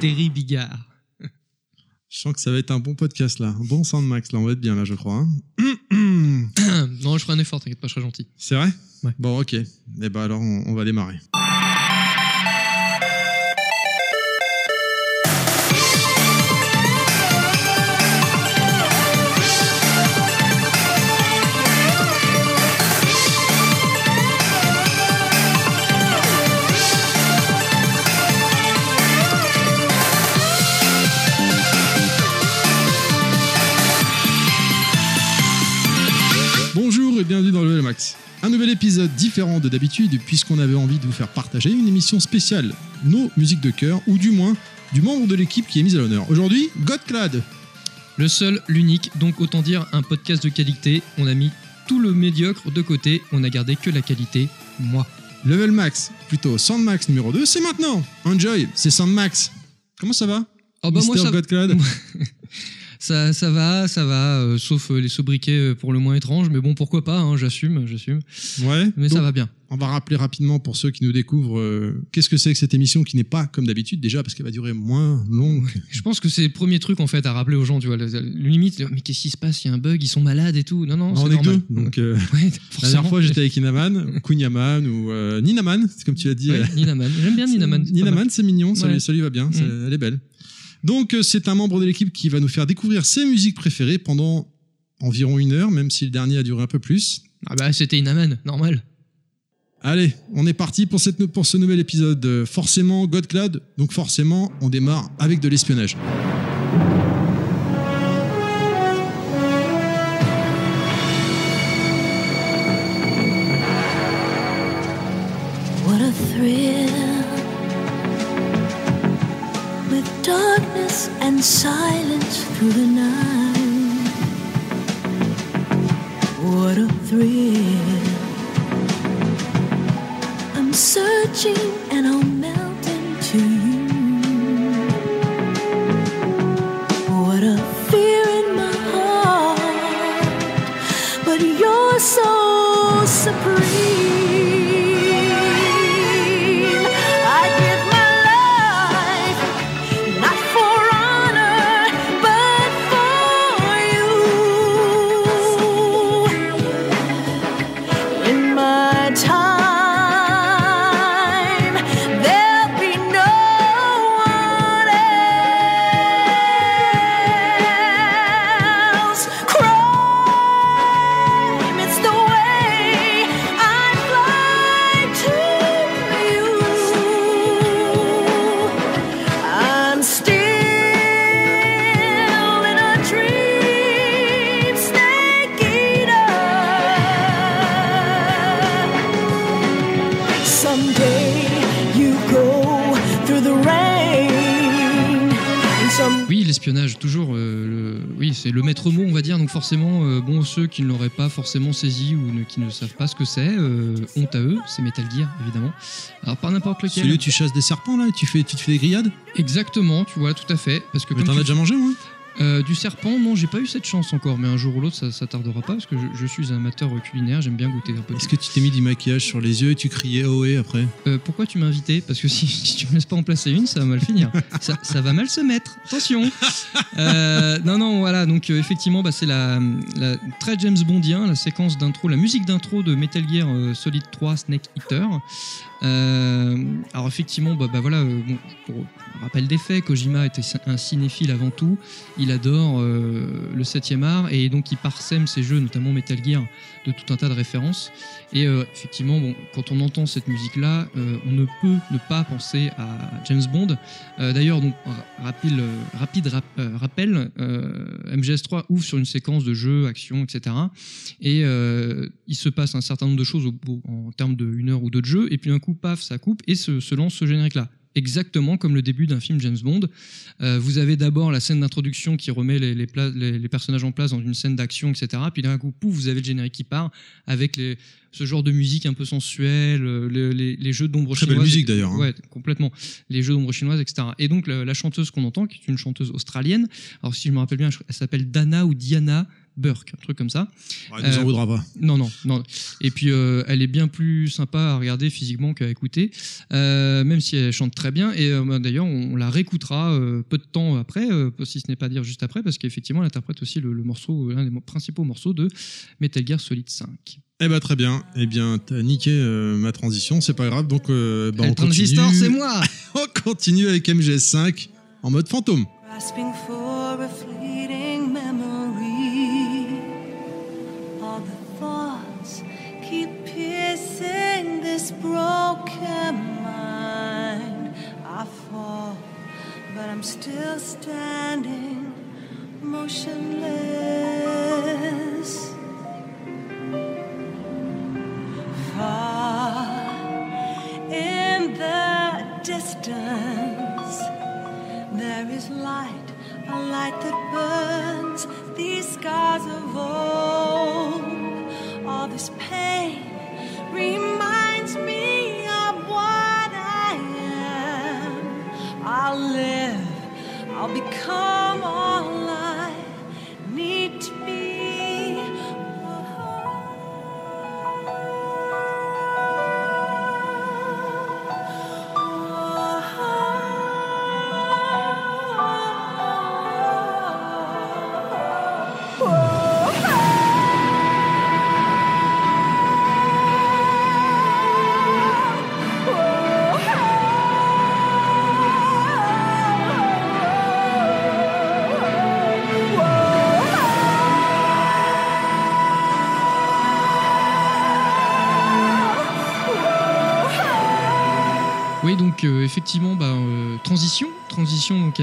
Terry Bigard. Je sens que ça va être un bon podcast là, un bon Soundmax là, on va être bien là, je crois. hein. non, je ferai un effort, t'inquiète pas, je serai gentil. C'est vrai? Ouais. Bon, ok. Et ben alors, on, on va démarrer. Bienvenue dans le Level Max. Un nouvel épisode différent de d'habitude puisqu'on avait envie de vous faire partager une émission spéciale, nos musiques de cœur, ou du moins du membre de l'équipe qui est mise à l'honneur. Aujourd'hui, Godclad. Le seul, l'unique, donc autant dire un podcast de qualité. On a mis tout le médiocre de côté, on a gardé que la qualité, moi. Level Max, plutôt Soundmax numéro 2, c'est maintenant. Enjoy, c'est Soundmax. Comment ça va Oh bah moi ça, Godclad? ça, ça va, ça va, euh, sauf euh, les sobriquets euh, pour le moins étranges, mais bon pourquoi pas, hein, j'assume, j'assume. Ouais. Mais donc, ça va bien. On va rappeler rapidement pour ceux qui nous découvrent euh, qu'est-ce que c'est que cette émission qui n'est pas comme d'habitude déjà parce qu'elle va durer moins long. Je pense que c'est le premier truc en fait à rappeler aux gens, tu vois, le, le limite, mais qu'est-ce qui se passe, il y a un bug, ils sont malades et tout. Non, non, on c'est est que normal. deux. Donc, euh, Ouais, la dernière fois, j'étais avec Inaman, Kunyaman ou Ninaman, c'est comme tu as dit. Ouais, Ninaman. J'aime bien Ninaman. Ninaman, c'est mignon, ça, Ouais. lui, ça lui va bien, Mm. elle est belle. Donc, euh, c'est un membre de l'équipe qui va nous faire découvrir ses musiques préférées pendant environ une heure, même si le dernier a duré un peu plus. Ah bah c'était Inaman, normal. Allez, on est parti pour, cette, pour ce nouvel épisode. Euh, Forcément, Godclad, donc forcément, on démarre avec de l'espionnage. inside. Ceux qui ne l'auraient pas forcément saisi ou ne- qui ne savent pas ce que c'est, euh, honte à eux. C'est Metal Gear, évidemment. Alors pas n'importe lequel. Celui où tu chasses des serpents là et tu, fais, tu te fais des grillades? Exactement, tu vois, tout à fait. Parce que Mais t'en tu- as déjà mangé, moi Euh, du serpent, non, j'ai pas eu cette chance encore, mais un jour ou l'autre, ça, ça tardera pas parce que je, je suis un amateur culinaire, j'aime bien goûter un peu. de Est-ce que tu t'es mis du maquillage sur les yeux et tu criais ohé après? Euh, pourquoi tu m'as invité? Parce que si, si tu me laisses pas en placer une, ça va mal finir. ça, ça va mal se mettre. Attention. Euh, non, non, voilà. Donc effectivement, bah, c'est la, la- très James Bondien, la séquence d'intro, la musique d'intro de Metal Gear Solid 3 Snake Eater. Alors effectivement, bah, bah, voilà. bon, pour rappel des faits, Kojima était un cinéphile avant tout. Il adore euh, le 7e art et donc il parsème ses jeux, notamment Metal Gear, de tout un tas de références. Et euh, effectivement, bon, quand on entend cette musique-là, euh, on ne peut ne pas penser à James Bond. D'ailleurs, donc ra- rapide, rapide rap- rappel, euh, MGS3 ouvre sur une séquence de jeux, action, etc. Et il se passe un certain nombre de choses au en termes de une heure ou deux de jeu, et puis d'un coup, paf, ça coupe et se, se lance ce générique-là. Exactement comme le début d'un film James Bond. Euh, vous avez d'abord la scène d'introduction qui remet les, les pla- les- les personnages en place dans une scène d'action, etc. Puis d'un coup, pouf, vous avez le générique qui part avec ce genre de musique un peu sensuelle, euh, le- les, jeux d'ombre Très belle chinoise. musique, d'ailleurs, hein. Ouais, complètement. Les jeux d'ombre chinoise, etc. Et donc la, la chanteuse qu'on entend, qui est une chanteuse australienne, alors si je me rappelle bien, elle s'appelle Dana ou Diana Burke, un truc comme ça. Ouais, il nous en Euh, voudra pas. Non, non, non. Et puis, euh, elle est bien plus sympa à regarder physiquement qu'à écouter, euh, même si elle chante très bien. Et euh, bah, d'ailleurs, on la réécoutera euh, peu de temps après, euh, si ce n'est pas dire juste après, parce qu'effectivement, elle interprète aussi le, le morceau, l'un des principaux morceaux de Metal Gear Solid 5. Eh bah très bien. Eh bien, t'as niqué euh, ma transition, c'est pas grave. Donc, euh, bah, on transistor, continue. c'est moi On continue avec MGS5 en mode fantôme. Keep piercing this broken mind. I fall, but I'm still standing motionless.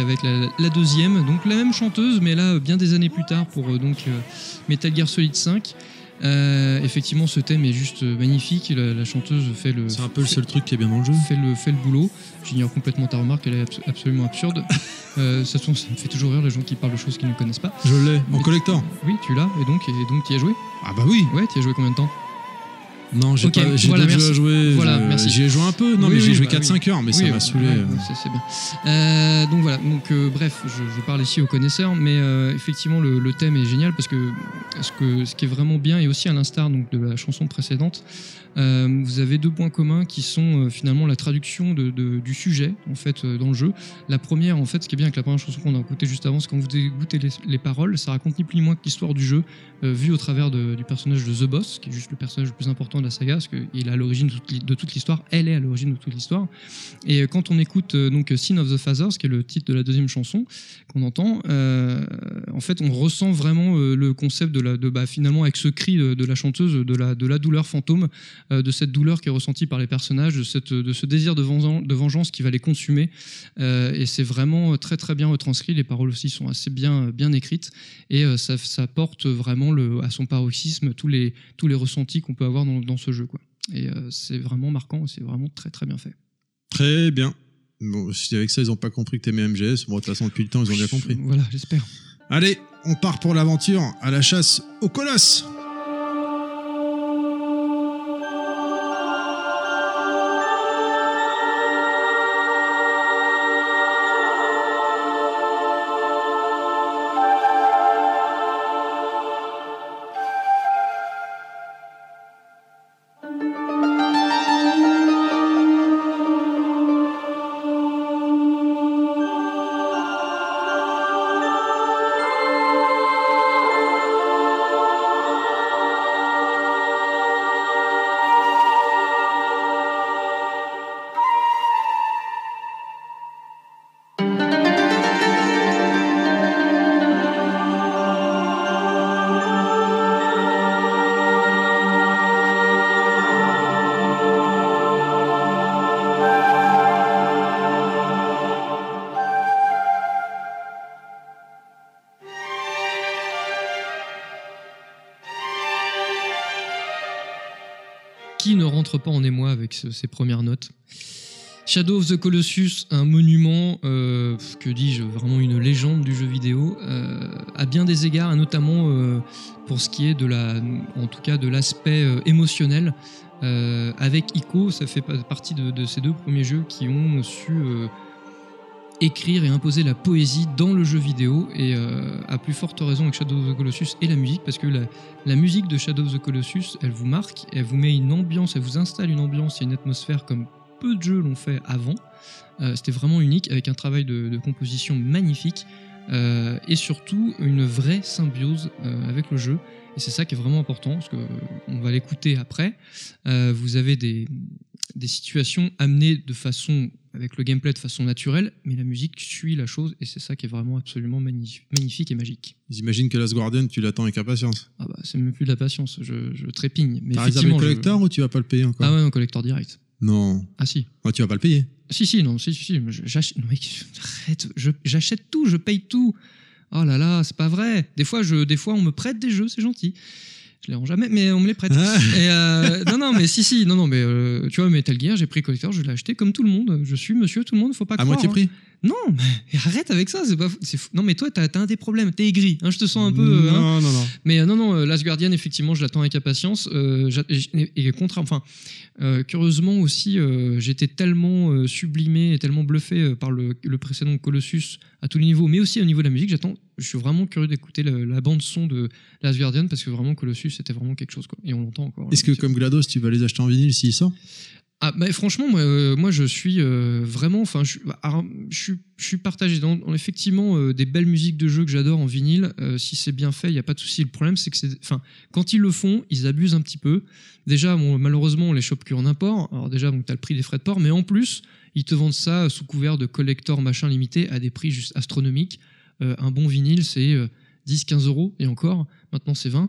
Avec la, la deuxième, donc la même chanteuse, mais là bien des années plus tard pour euh, donc euh, Metal Gear Solid 5. Euh, effectivement, ce thème est juste magnifique. La, la chanteuse fait le, C'est un peu le seul truc qui est bien dans le jeu. fait le, fait le boulot. J'ignore complètement ta remarque, elle est abs- absolument absurde. Euh, ça, ça me fait toujours rire les gens qui parlent de choses qu'ils ne connaissent pas. Je l'ai en collector. Oui, tu l'as, et donc, et donc tu y as joué? Ah bah oui. Ouais, tu y as joué combien de temps? Non, j'ai Ok, pas, voilà, jouer. Voilà, Merci. J'y ai joué un peu. Non, Oui, mais j'ai joué bah 4-5 heures, mais ça m'a saoulé. euh. c'est- bien. Donc voilà, donc euh, bref, je, je parle ici aux connaisseurs, mais euh, effectivement le, le thème est génial parce que ce, que ce qui est vraiment bien et aussi à l'instar donc de la chanson précédente, euh, vous avez deux points communs qui sont euh, finalement la traduction de, de- du sujet en fait euh, dans le jeu. La première en fait, ce qui est bien avec la première chanson qu'on a écoutée juste avant, c'est quand vous écoutez les, les paroles, ça raconte ni plus ni moins que l'histoire du jeu vue au travers de- du personnage de The Boss, qui est juste le personnage le plus important de la saga, parce qu'il est à l'origine de toute l'hi- de toute elle est à l'origine de toute l'histoire. Et euh, quand on écoute euh, donc Sin of the Fathers, qui est le titre de la deuxième chanson qu'on entend, euh, en fait, on ressent vraiment le concept de de bah, finalement avec ce cri de, la chanteuse, de la, douleur fantôme, de cette douleur qui est ressentie par les personnages, de, ce désir de vengeance, qui va les consumer. Et c'est vraiment très très bien retranscrit. Les paroles aussi sont assez bien bien écrites et ça, porte vraiment à son paroxysme tous les tous les ressentis qu'on peut avoir dans, ce jeu. Et euh, c'est vraiment marquant, c'est vraiment très très bien fait. Très bien. Bon, si avec ça, ils ont pas compris que t'aimais MGS, bon, de toute façon, depuis le temps, ils ont bien compris. Voilà, j'espère. Allez, on part pour l'aventure à la chasse au colosse. Pas en émoi avec ce- ces premières notes Shadow of the Colossus, un monument, euh, que dis-je, vraiment une légende du jeu vidéo, euh, à bien des égards, notamment euh, pour ce qui est de la, en tout cas de l'aspect émotionnel. Avec Ico, ça fait pa- partie de, ces deux premiers jeux qui ont su écrire et imposer la poésie dans le jeu vidéo et euh, à plus forte raison avec Shadow of the Colossus et la musique parce que la, musique de Shadow of the Colossus elle vous marque, elle vous met une ambiance, elle vous installe une ambiance et une atmosphère comme peu de jeux l'ont fait avant. Euh, C'était vraiment unique avec un travail de, composition magnifique euh, et surtout une vraie symbiose avec le jeu. Et c'est ça qui est vraiment important parce que euh, on va l'écouter après. Vous avez des, des situations amenées de façon avec le gameplay de façon naturelle, mais la musique suit la chose et c'est ça qui est vraiment absolument magnifique, et magique. J'imagine que Last Guardian, tu l'attends avec impatience. Ah bah c'est même plus de la patience, je, je trépigne. Mais T'as réservé le je- collector ou tu vas pas le payer encore Ah ouais, non, collector direct. Non. Ah si. Ouais, tu vas pas le payer. Si, si, non, si, si, si. J'achète, arrête, tout, je paye tout. Oh là là, c'est pas vrai. Des fois, je, des fois, on me prête des jeux, c'est gentil. Je les rends jamais, mais on me les prête. Ah. Et euh, non, non, mais si, si, non, non, mais euh, tu vois, Metal Gear, j'ai pris collector, je l'ai acheté comme tout le monde. Je suis monsieur tout le monde, faut pas À croire. moitié hein. prix Non, mais arrête avec ça, c'est pas. c'est fou. Non, mais toi, t'as as un des problèmes, t'es aigri. hein, je te sens un peu. euh, hein. Non, non, non. Mais euh, non, non, Last Guardian, effectivement, je l'attends avec impatience. Et, et contre, enfin, curieusement aussi, j'étais tellement sublimé et tellement bluffé par le, le précédent Colossus à tous les niveaux, mais aussi au niveau de la musique. J'attends, je suis vraiment curieux d'écouter la bande son de Last Guardian parce que vraiment Colossus, c'était vraiment quelque chose, quoi. Et on l'entend encore. Est-ce que comme GLaDOS, tu vas les acheter en vinyle s'il sort? Ah, bah, franchement, moi, euh, moi je suis euh, vraiment. Enfin, je, suis- bah, je, je suis partagé. Dans, dans effectivement euh, des belles musiques de jeux que j'adore en vinyle, si c'est bien fait, il n'y a pas de souci. Le problème, c'est que c'est. Enfin, quand ils le font, ils abusent un petit peu. Déjà, bon, malheureusement, on les chope qu'en import. Alors, déjà, tu as le prix des frais de port, mais en plus, ils te vendent ça sous couvert de collector machin limité à des prix juste astronomiques. Euh, un bon vinyle, c'est. euh, 10-15 euros et encore, maintenant c'est 20, Euh,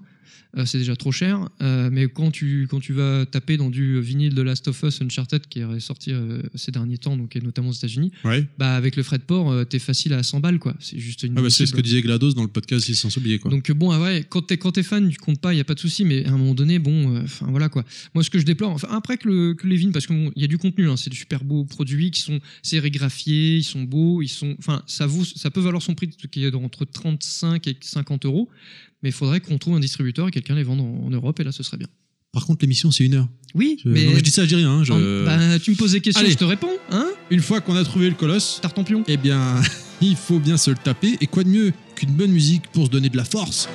c'est déjà trop cher. Euh, mais quand tu, quand tu vas taper dans du vinyle de Last of Us Uncharted qui est sorti euh, ces derniers temps, donc et notamment aux États-Unis, Ouais. bah avec le frais de port, euh, t'es facile à 100 balles quoi. C'est juste une. Ah bah, c'est ce que disait GLaDOS dans le podcast, ils sans oublier quoi. Donc euh, bon, ah quand t'es quand t'es fan, tu comptes pas, il y a pas de souci, mais à un moment donné, bon, euh, enfin voilà quoi. Moi, ce que je déplore, enfin après que, le, que les vignes, parce qu'il y a du contenu, hein, c'est de super beaux produits qui sont sérigraphiés, ils sont beaux, ils sont, enfin ça vaut, ça peut valoir son prix qui est entre 35 et 50 euros, mais il faudrait qu'on trouve un distributeur et quelqu'un les vende en, en Europe et là ce serait bien. Par contre, l'émission, c'est une heure. Oui, Je, mais non, mais je dis ça, je dis rien. hein, je- en- bah, tu me poses des questions, Allez. je te réponds, hein? Une fois qu'on a trouvé le colosse, Tartampion. eh bien, il faut bien se le taper. Et quoi de mieux qu'une bonne musique pour se donner de la force?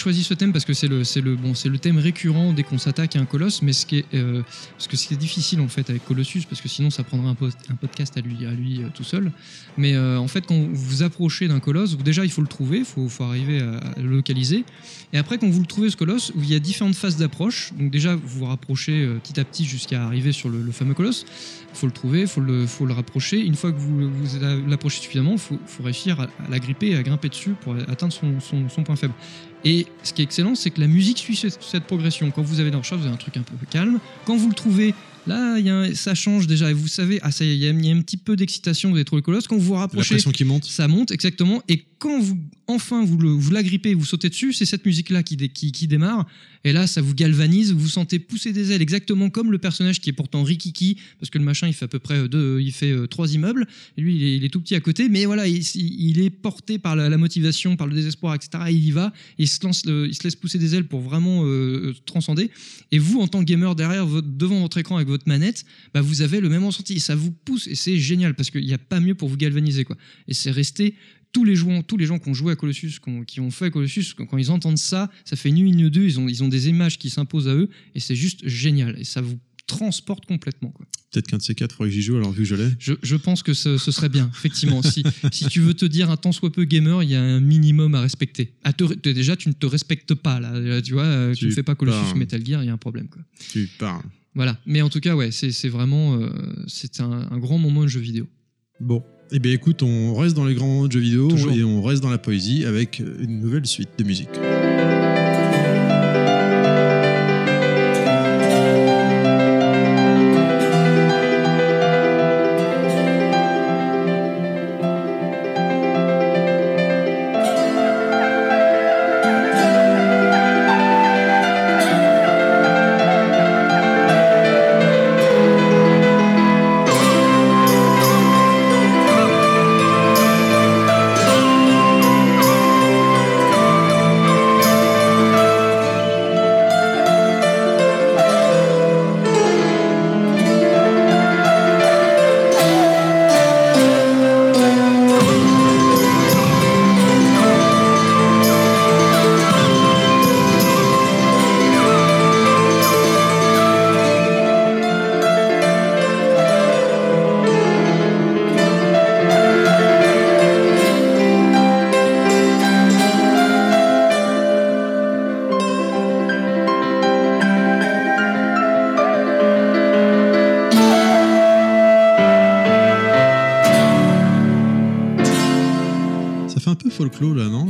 Choisi ce thème parce que c'est le, le, bon, le thème récurrent dès qu'on s'attaque à un colosse, mais ce qui est, euh, parce que difficile en fait avec Colossus, parce que sinon ça prendrait un, podcast à lui, à lui euh, tout seul. Mais euh, en fait, quand vous vous approchez d'un colosse, déjà il faut le trouver, il faut, arriver à, le localiser. Et après, quand vous le trouvez ce colosse, il y a différentes phases d'approche, donc déjà vous vous rapprochez petit à petit jusqu'à arriver sur le, fameux colosse. Il faut le trouver, il faut le, faut le rapprocher. Une fois que vous, vous l'approchez suffisamment, il faut, faut réussir à, à la et à grimper dessus pour atteindre son- son point faible. Et ce qui est excellent, c'est que la musique suit cette, progression. Quand vous avez dans vous avez un truc un peu calme. Quand vous le trouvez, là, y a un- ça change déjà. Et vous savez, ah, ça y est, il y, a- il y a un petit peu d'excitation, vous avez trouvé le colosse. Quand vous vous La rapprochez, qui monte. ça monte exactement. Et quand vous enfin vous, le, vous l'agrippez, vous sautez dessus, c'est cette musique-là qui, dé- qui, qui démarre. Et là, ça vous galvanise, vous sentez pousser des ailes, exactement comme le personnage qui est pourtant rikiki, parce que le machin, il fait à peu près euh, deux, il fait euh, trois immeubles. Et lui, il est, tout petit à côté, mais voilà, il, il est porté par la, motivation, par le désespoir, etc. Et il y va, il se lance, le- il se laisse pousser des ailes pour vraiment euh, transcender. Et vous, en tant que gamer derrière, votre- devant votre écran avec votre manette, bah, vous avez le même ressenti. Et ça vous pousse, et c'est génial parce qu'il n'y a pas mieux pour vous galvaniser, quoi. Et c'est resté tous les joueurs, tous les gens qui ont joué à Colossus, qui ont, qui ont fait Colossus, quand, quand ils entendent ça, ça fait une nuit, une deux, ils ont, ils ont des images qui s'imposent à eux, et c'est juste génial. Et ça vous transporte complètement. Quoi. Peut-être qu'un de ces quatre, faudrait que j'y joue alors vu que je l'ai. Je, je pense que ce, ce serait bien, effectivement. si, si tu veux te dire un tant soit peu gamer, il y a un minimum à respecter. À te- te- déjà, tu ne te respectes pas, là. Là, Tu vois, euh, tu ne fais pas Colossus. Metal Gear, il y a un problème. Quoi. Tu parles. Voilà. Mais en tout cas, ouais, c'est c'est vraiment euh, c'est un, un grand moment de jeu vidéo. Bon. Eh bien écoute, on reste dans les grands moments de jeux vidéo Toujours. et on reste dans la poésie avec une nouvelle suite de musique.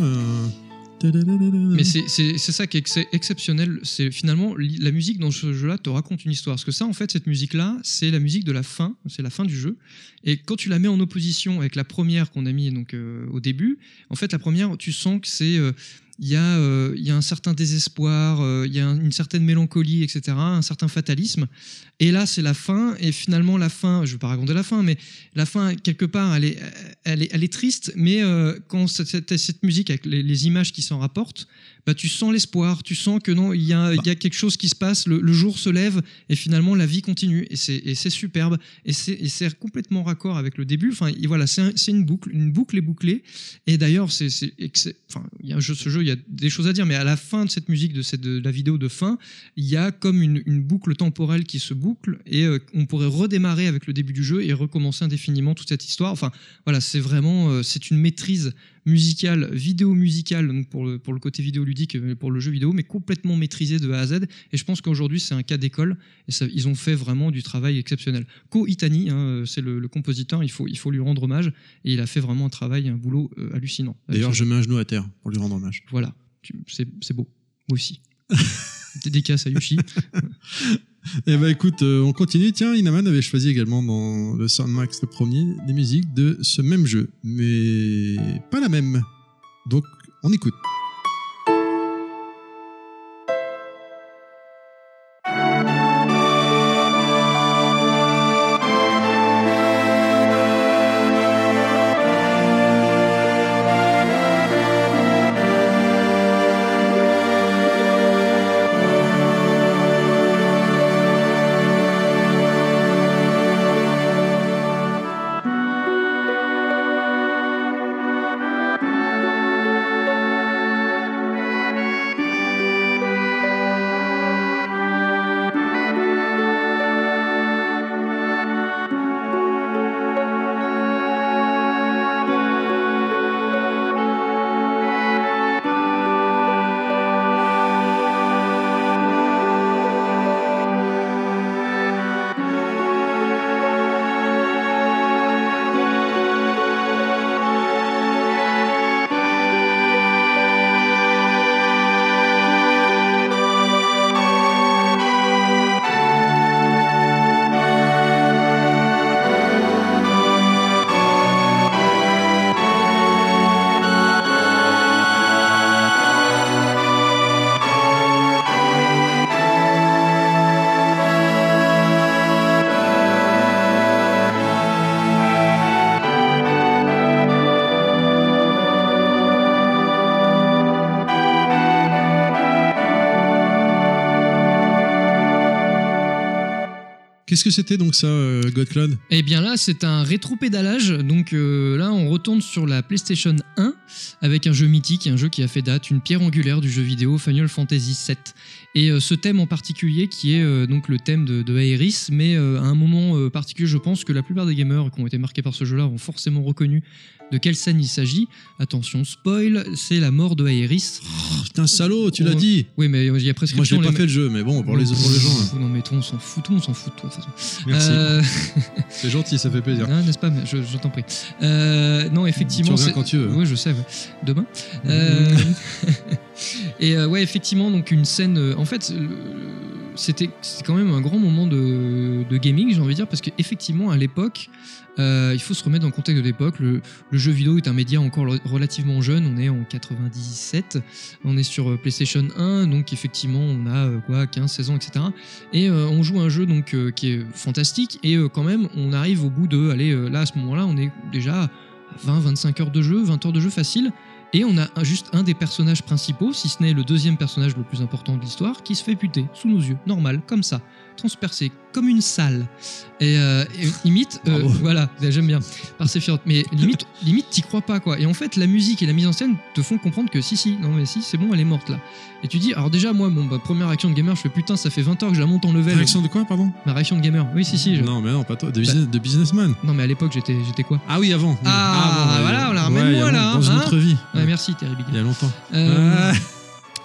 Euh, Mais c'est ça qui est ex- exceptionnel. C'est finalement la musique dans ce jeu-là te raconte une histoire. Parce que ça, en fait, cette musique-là, c'est la musique de la fin. C'est la fin du jeu. Et quand tu la mets en opposition avec la première qu'on a mis donc euh, au début, en fait, la première, tu sens que c'est euh, il y, a, euh, y a un certain désespoir, euh, il y a un- une certaine mélancolie, etc., un certain fatalisme. Et là, c'est la fin, et finalement, la fin, je ne vais pas raconter la fin, mais la fin, quelque part, elle est, elle est, elle est triste, mais euh, quand cette, musique, avec les, images qui s'en rapportent, bah, tu sens l'espoir, tu sens que non, il y a, y a quelque chose qui se passe, le, jour se lève, et finalement, la vie continue, et c'est superbe, et c'est complètement raccord avec le début. Enfin, voilà, c'est un- une boucle, une boucle est bouclée, et d'ailleurs, c'est, enfin, ce jeu, il y a des choses à dire, mais à la fin de cette musique, de, la vidéo de fin, il y a comme une, une boucle temporelle qui se boucle, et euh, on pourrait redémarrer avec le début du jeu et recommencer indéfiniment toute cette histoire. Enfin, voilà, c'est vraiment, euh, c'est une maîtrise musicale, vidéo musicale, donc pour le, pour le côté vidéoludique, pour le jeu vidéo, mais complètement maîtrisée de A à Z. Et je pense qu'aujourd'hui, c'est un cas d'école, et ça, ils ont fait vraiment du travail exceptionnel. Ko Itani, hein, c'est le, le compositeur, il faut, il faut lui rendre hommage, et il a fait vraiment un travail, un boulot euh, hallucinant. D'ailleurs, je mets un genou à terre pour lui rendre hommage. voilà, c'est beau. Moi aussi. Dédicace à Yushi. Eh ben écoute, euh, on continue. Tiens, Inaman avait choisi également dans le Soundmax le premier des musiques de ce même jeu, mais pas la même. Donc, on écoute. Qu'est-ce que c'était donc ça, euh, God Eh bien là, c'est un rétro-pédalage. Donc euh, là, on retourne sur la PlayStation 1 avec un jeu mythique, un jeu qui a fait date, une pierre angulaire du jeu vidéo Final Fantasy VII. Et euh, ce thème en particulier, qui est euh, donc le thème de, de Aeris, mais euh, à un moment particulier, je pense que la plupart des gamers qui ont été marqués par ce jeu-là ont forcément reconnu de quelle scène il s'agit. Attention, spoil, c'est la mort de Aeris. Oh, Putain, salaud, tu l'as Ouais. dit Oui, mais il y a prescription. Moi, je n'ai pas les- fait le jeu, mais bon, pour les, pour les gens, hein. Non, mais toi, on s'en fout, tout monde s'en fout de toi, de toute façon. merci. C'est gentil, ça fait plaisir. N'est-ce pas mais je, je t'en prie. Non, effectivement. Tu reviens quand tu veux. Oui, je sais. ouais. Demain. Euh, et euh, ouais, effectivement, donc une scène. euh, en fait, le- c'était quand même un grand moment de, de gaming, j'ai envie de dire, parce qu'effectivement, à l'époque, euh, il faut se remettre dans le contexte de l'époque. Le, le jeu vidéo est un média encore re- relativement jeune. On est en 97. On est sur euh, PlayStation 1. Donc, effectivement, on a euh, quoi, 15, 16 ans, etc. Et euh, on joue un jeu donc, euh, qui est fantastique. Et euh, quand même, on arrive au bout de. Allez, euh, là, à ce moment-là, on est déjà à 20, 25 heures de jeu, 20 heures de jeu facile. Et on a juste un des personnages principaux, si ce n'est le deuxième personnage le plus important de l'histoire, qui se fait buter sous nos yeux, normal, comme ça, transpercé, comme une salle. Et, euh, et limite, euh, voilà, j'aime bien, par Sephiroth. Mais limite, limite, t'y crois pas, quoi. Et en fait, la musique et la mise en scène te font comprendre que si, si, non, mais si, c'est bon, elle est morte là. Et tu dis, alors déjà, moi, bah, première réaction de gamer, je fais putain, ça fait 20 heures que je la monte en level. Réaction de quoi, pardon? Ma réaction de gamer, oui, si, si. je- Non, mais non, pas toi, de, business- de businessman. Non, mais à l'époque, j'étais, j'étais quoi? Ah oui, avant. Ah, Avant, voilà, on la ramène moi, là, Dans une hein. autre vie. Ouais, merci, Terry Big. Il y a longtemps. Euh, Ah.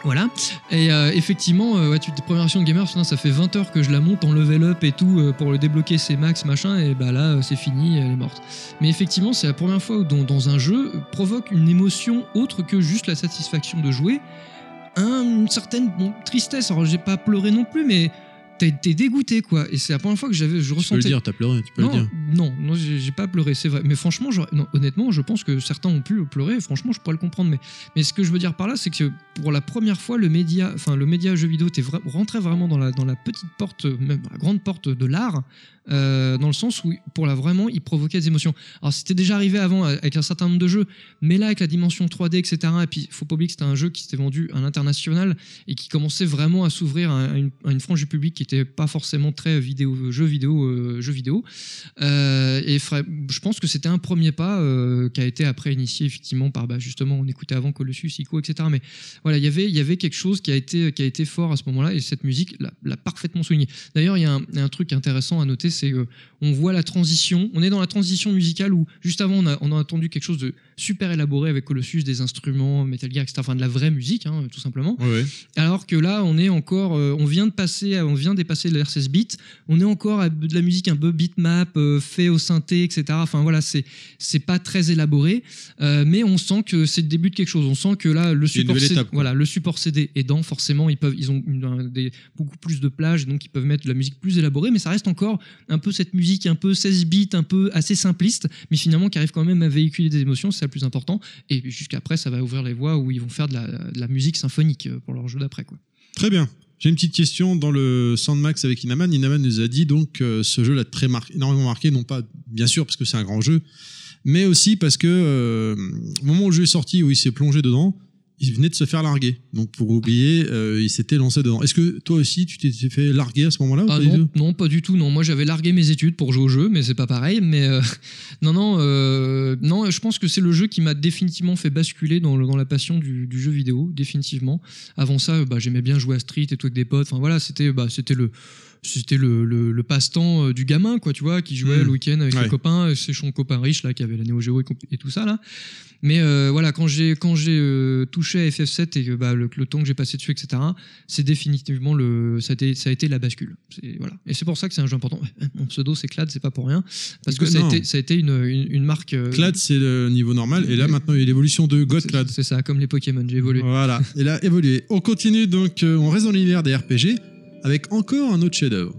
Voilà. Et euh, effectivement, euh, première version de gamer, putain, ça fait 20 heures que je la monte en level up et tout euh, pour le débloquer ses max, machin, et bah là, euh, c'est fini, elle est morte. Mais effectivement, c'est la première fois où dans, un jeu provoque une émotion autre que juste la satisfaction de jouer, un- une certaine tristesse. Alors, j'ai pas pleuré non plus, mais t'es t'es dégoûté, quoi. Et c'est la première fois que j'avais, je Tu peux ressentais le dire, t'as pleuré, tu peux non, le dire. non, non, j'ai pas pleuré, c'est vrai. Mais franchement, non, honnêtement, je pense que certains ont pu pleurer. Franchement, je pourrais le comprendre. Mais, mais ce que je veux dire par là, c'est que pour la première fois, le média, enfin le média jeu vidéo, était vra- rentrait vraiment dans la dans la petite porte, même la grande porte de l'art, euh, dans le sens où pour la vraiment, il provoquait des émotions. Alors c'était déjà arrivé avant avec un certain nombre de jeux, mais là avec la dimension 3D, etc. Et puis faut pas oublier que c'était un jeu qui s'était vendu à l'international et qui commençait vraiment à s'ouvrir à, à une, à une frange du public qui était pas forcément très vidéo, jeu vidéo, euh, vidéo. Euh, et je pense que c'était un premier pas euh, qui a été après initié effectivement par bah, justement on écoutait avant Colossus, Ico, etc. Mais voilà, il y avait il y avait quelque chose qui a été qui a été fort à ce moment-là et cette musique l'a parfaitement souligné. D'ailleurs, il y, a un- truc intéressant à noter, c'est que on voit la transition. On est dans la transition musicale où juste avant on a, on a entendu quelque chose de super élaboré avec Colossus, des instruments, Metal Gear, etc. Enfin de la vraie musique, hein, tout simplement. Ouais, ouais. Alors que là, on est encore, euh, on vient de passer, à- on vient de dépasser le R16 bits. On est encore à de la musique un peu bitmap, euh, fait au synthé, etc. Enfin voilà, c'est c'est pas très élaboré, euh, mais on sent que c'est le début de quelque chose. On sent que là, le support, CD, étape, voilà, le support CD aidant, forcément, ils peuvent, ils ont une- un- des, beaucoup plus de plages, donc ils peuvent mettre de la musique plus élaborée, mais ça reste encore un peu cette musique un peu 16 bits, un peu assez simpliste, mais finalement qui arrive quand même à véhiculer des émotions, c'est le plus important. Et jusqu'après, ça va ouvrir les voies où ils vont faire de la, de la musique symphonique euh, pour leur jeu d'après, quoi. Très bien. J'ai une petite question dans le Sandmax avec Inaman. Inaman nous a dit donc euh, ce jeu l'a très mar- énormément marqué, non pas bien sûr parce que c'est un grand jeu, mais aussi parce que euh, au moment où le jeu est sorti, où il s'est plongé dedans, il venait de se faire larguer. Donc pour oublier, euh, il s'était lancé dedans. Est-ce que toi aussi tu t'es fait larguer à ce moment-là Ah non, pas du tout. Non, moi j'avais largué mes études pour jouer au jeu, mais c'est pas pareil. Mais euh, non, non, euh, non. Je pense que c'est le jeu qui m'a définitivement fait basculer dans, le- dans la passion du, du jeu vidéo, définitivement. Avant ça, bah, j'aimais bien jouer à Street et tout avec des potes. Enfin voilà, c'était, bah, c'était le c'était le, le- le passe-temps euh, du gamin, quoi, tu vois, qui jouait Mm. le week-end avec Ouais. ses copains, euh, ses son copains riches, là, qui avaient la Neo Geo et, et tout ça, là. Mais euh, voilà, quand j'ai quand j'ai euh, touché à FF7 et que bah, le, le temps que j'ai passé dessus, etc., c'est définitivement le ça a été, ça a été la bascule. C'est- Voilà. Et c'est pour ça que c'est un jeu important. Mon pseudo c'est Clad, c'est pas pour rien, parce que Que ça a, été, ça a été une, une, une marque. euh, Clad c'est le niveau normal et là maintenant il y a l'évolution de God c'est- Clad. C'est ça, comme les Pokémon, j'ai évolué. Voilà, il a évolué. On continue donc, on reste dans l'univers des RPG avec encore un autre chef-d'œuvre.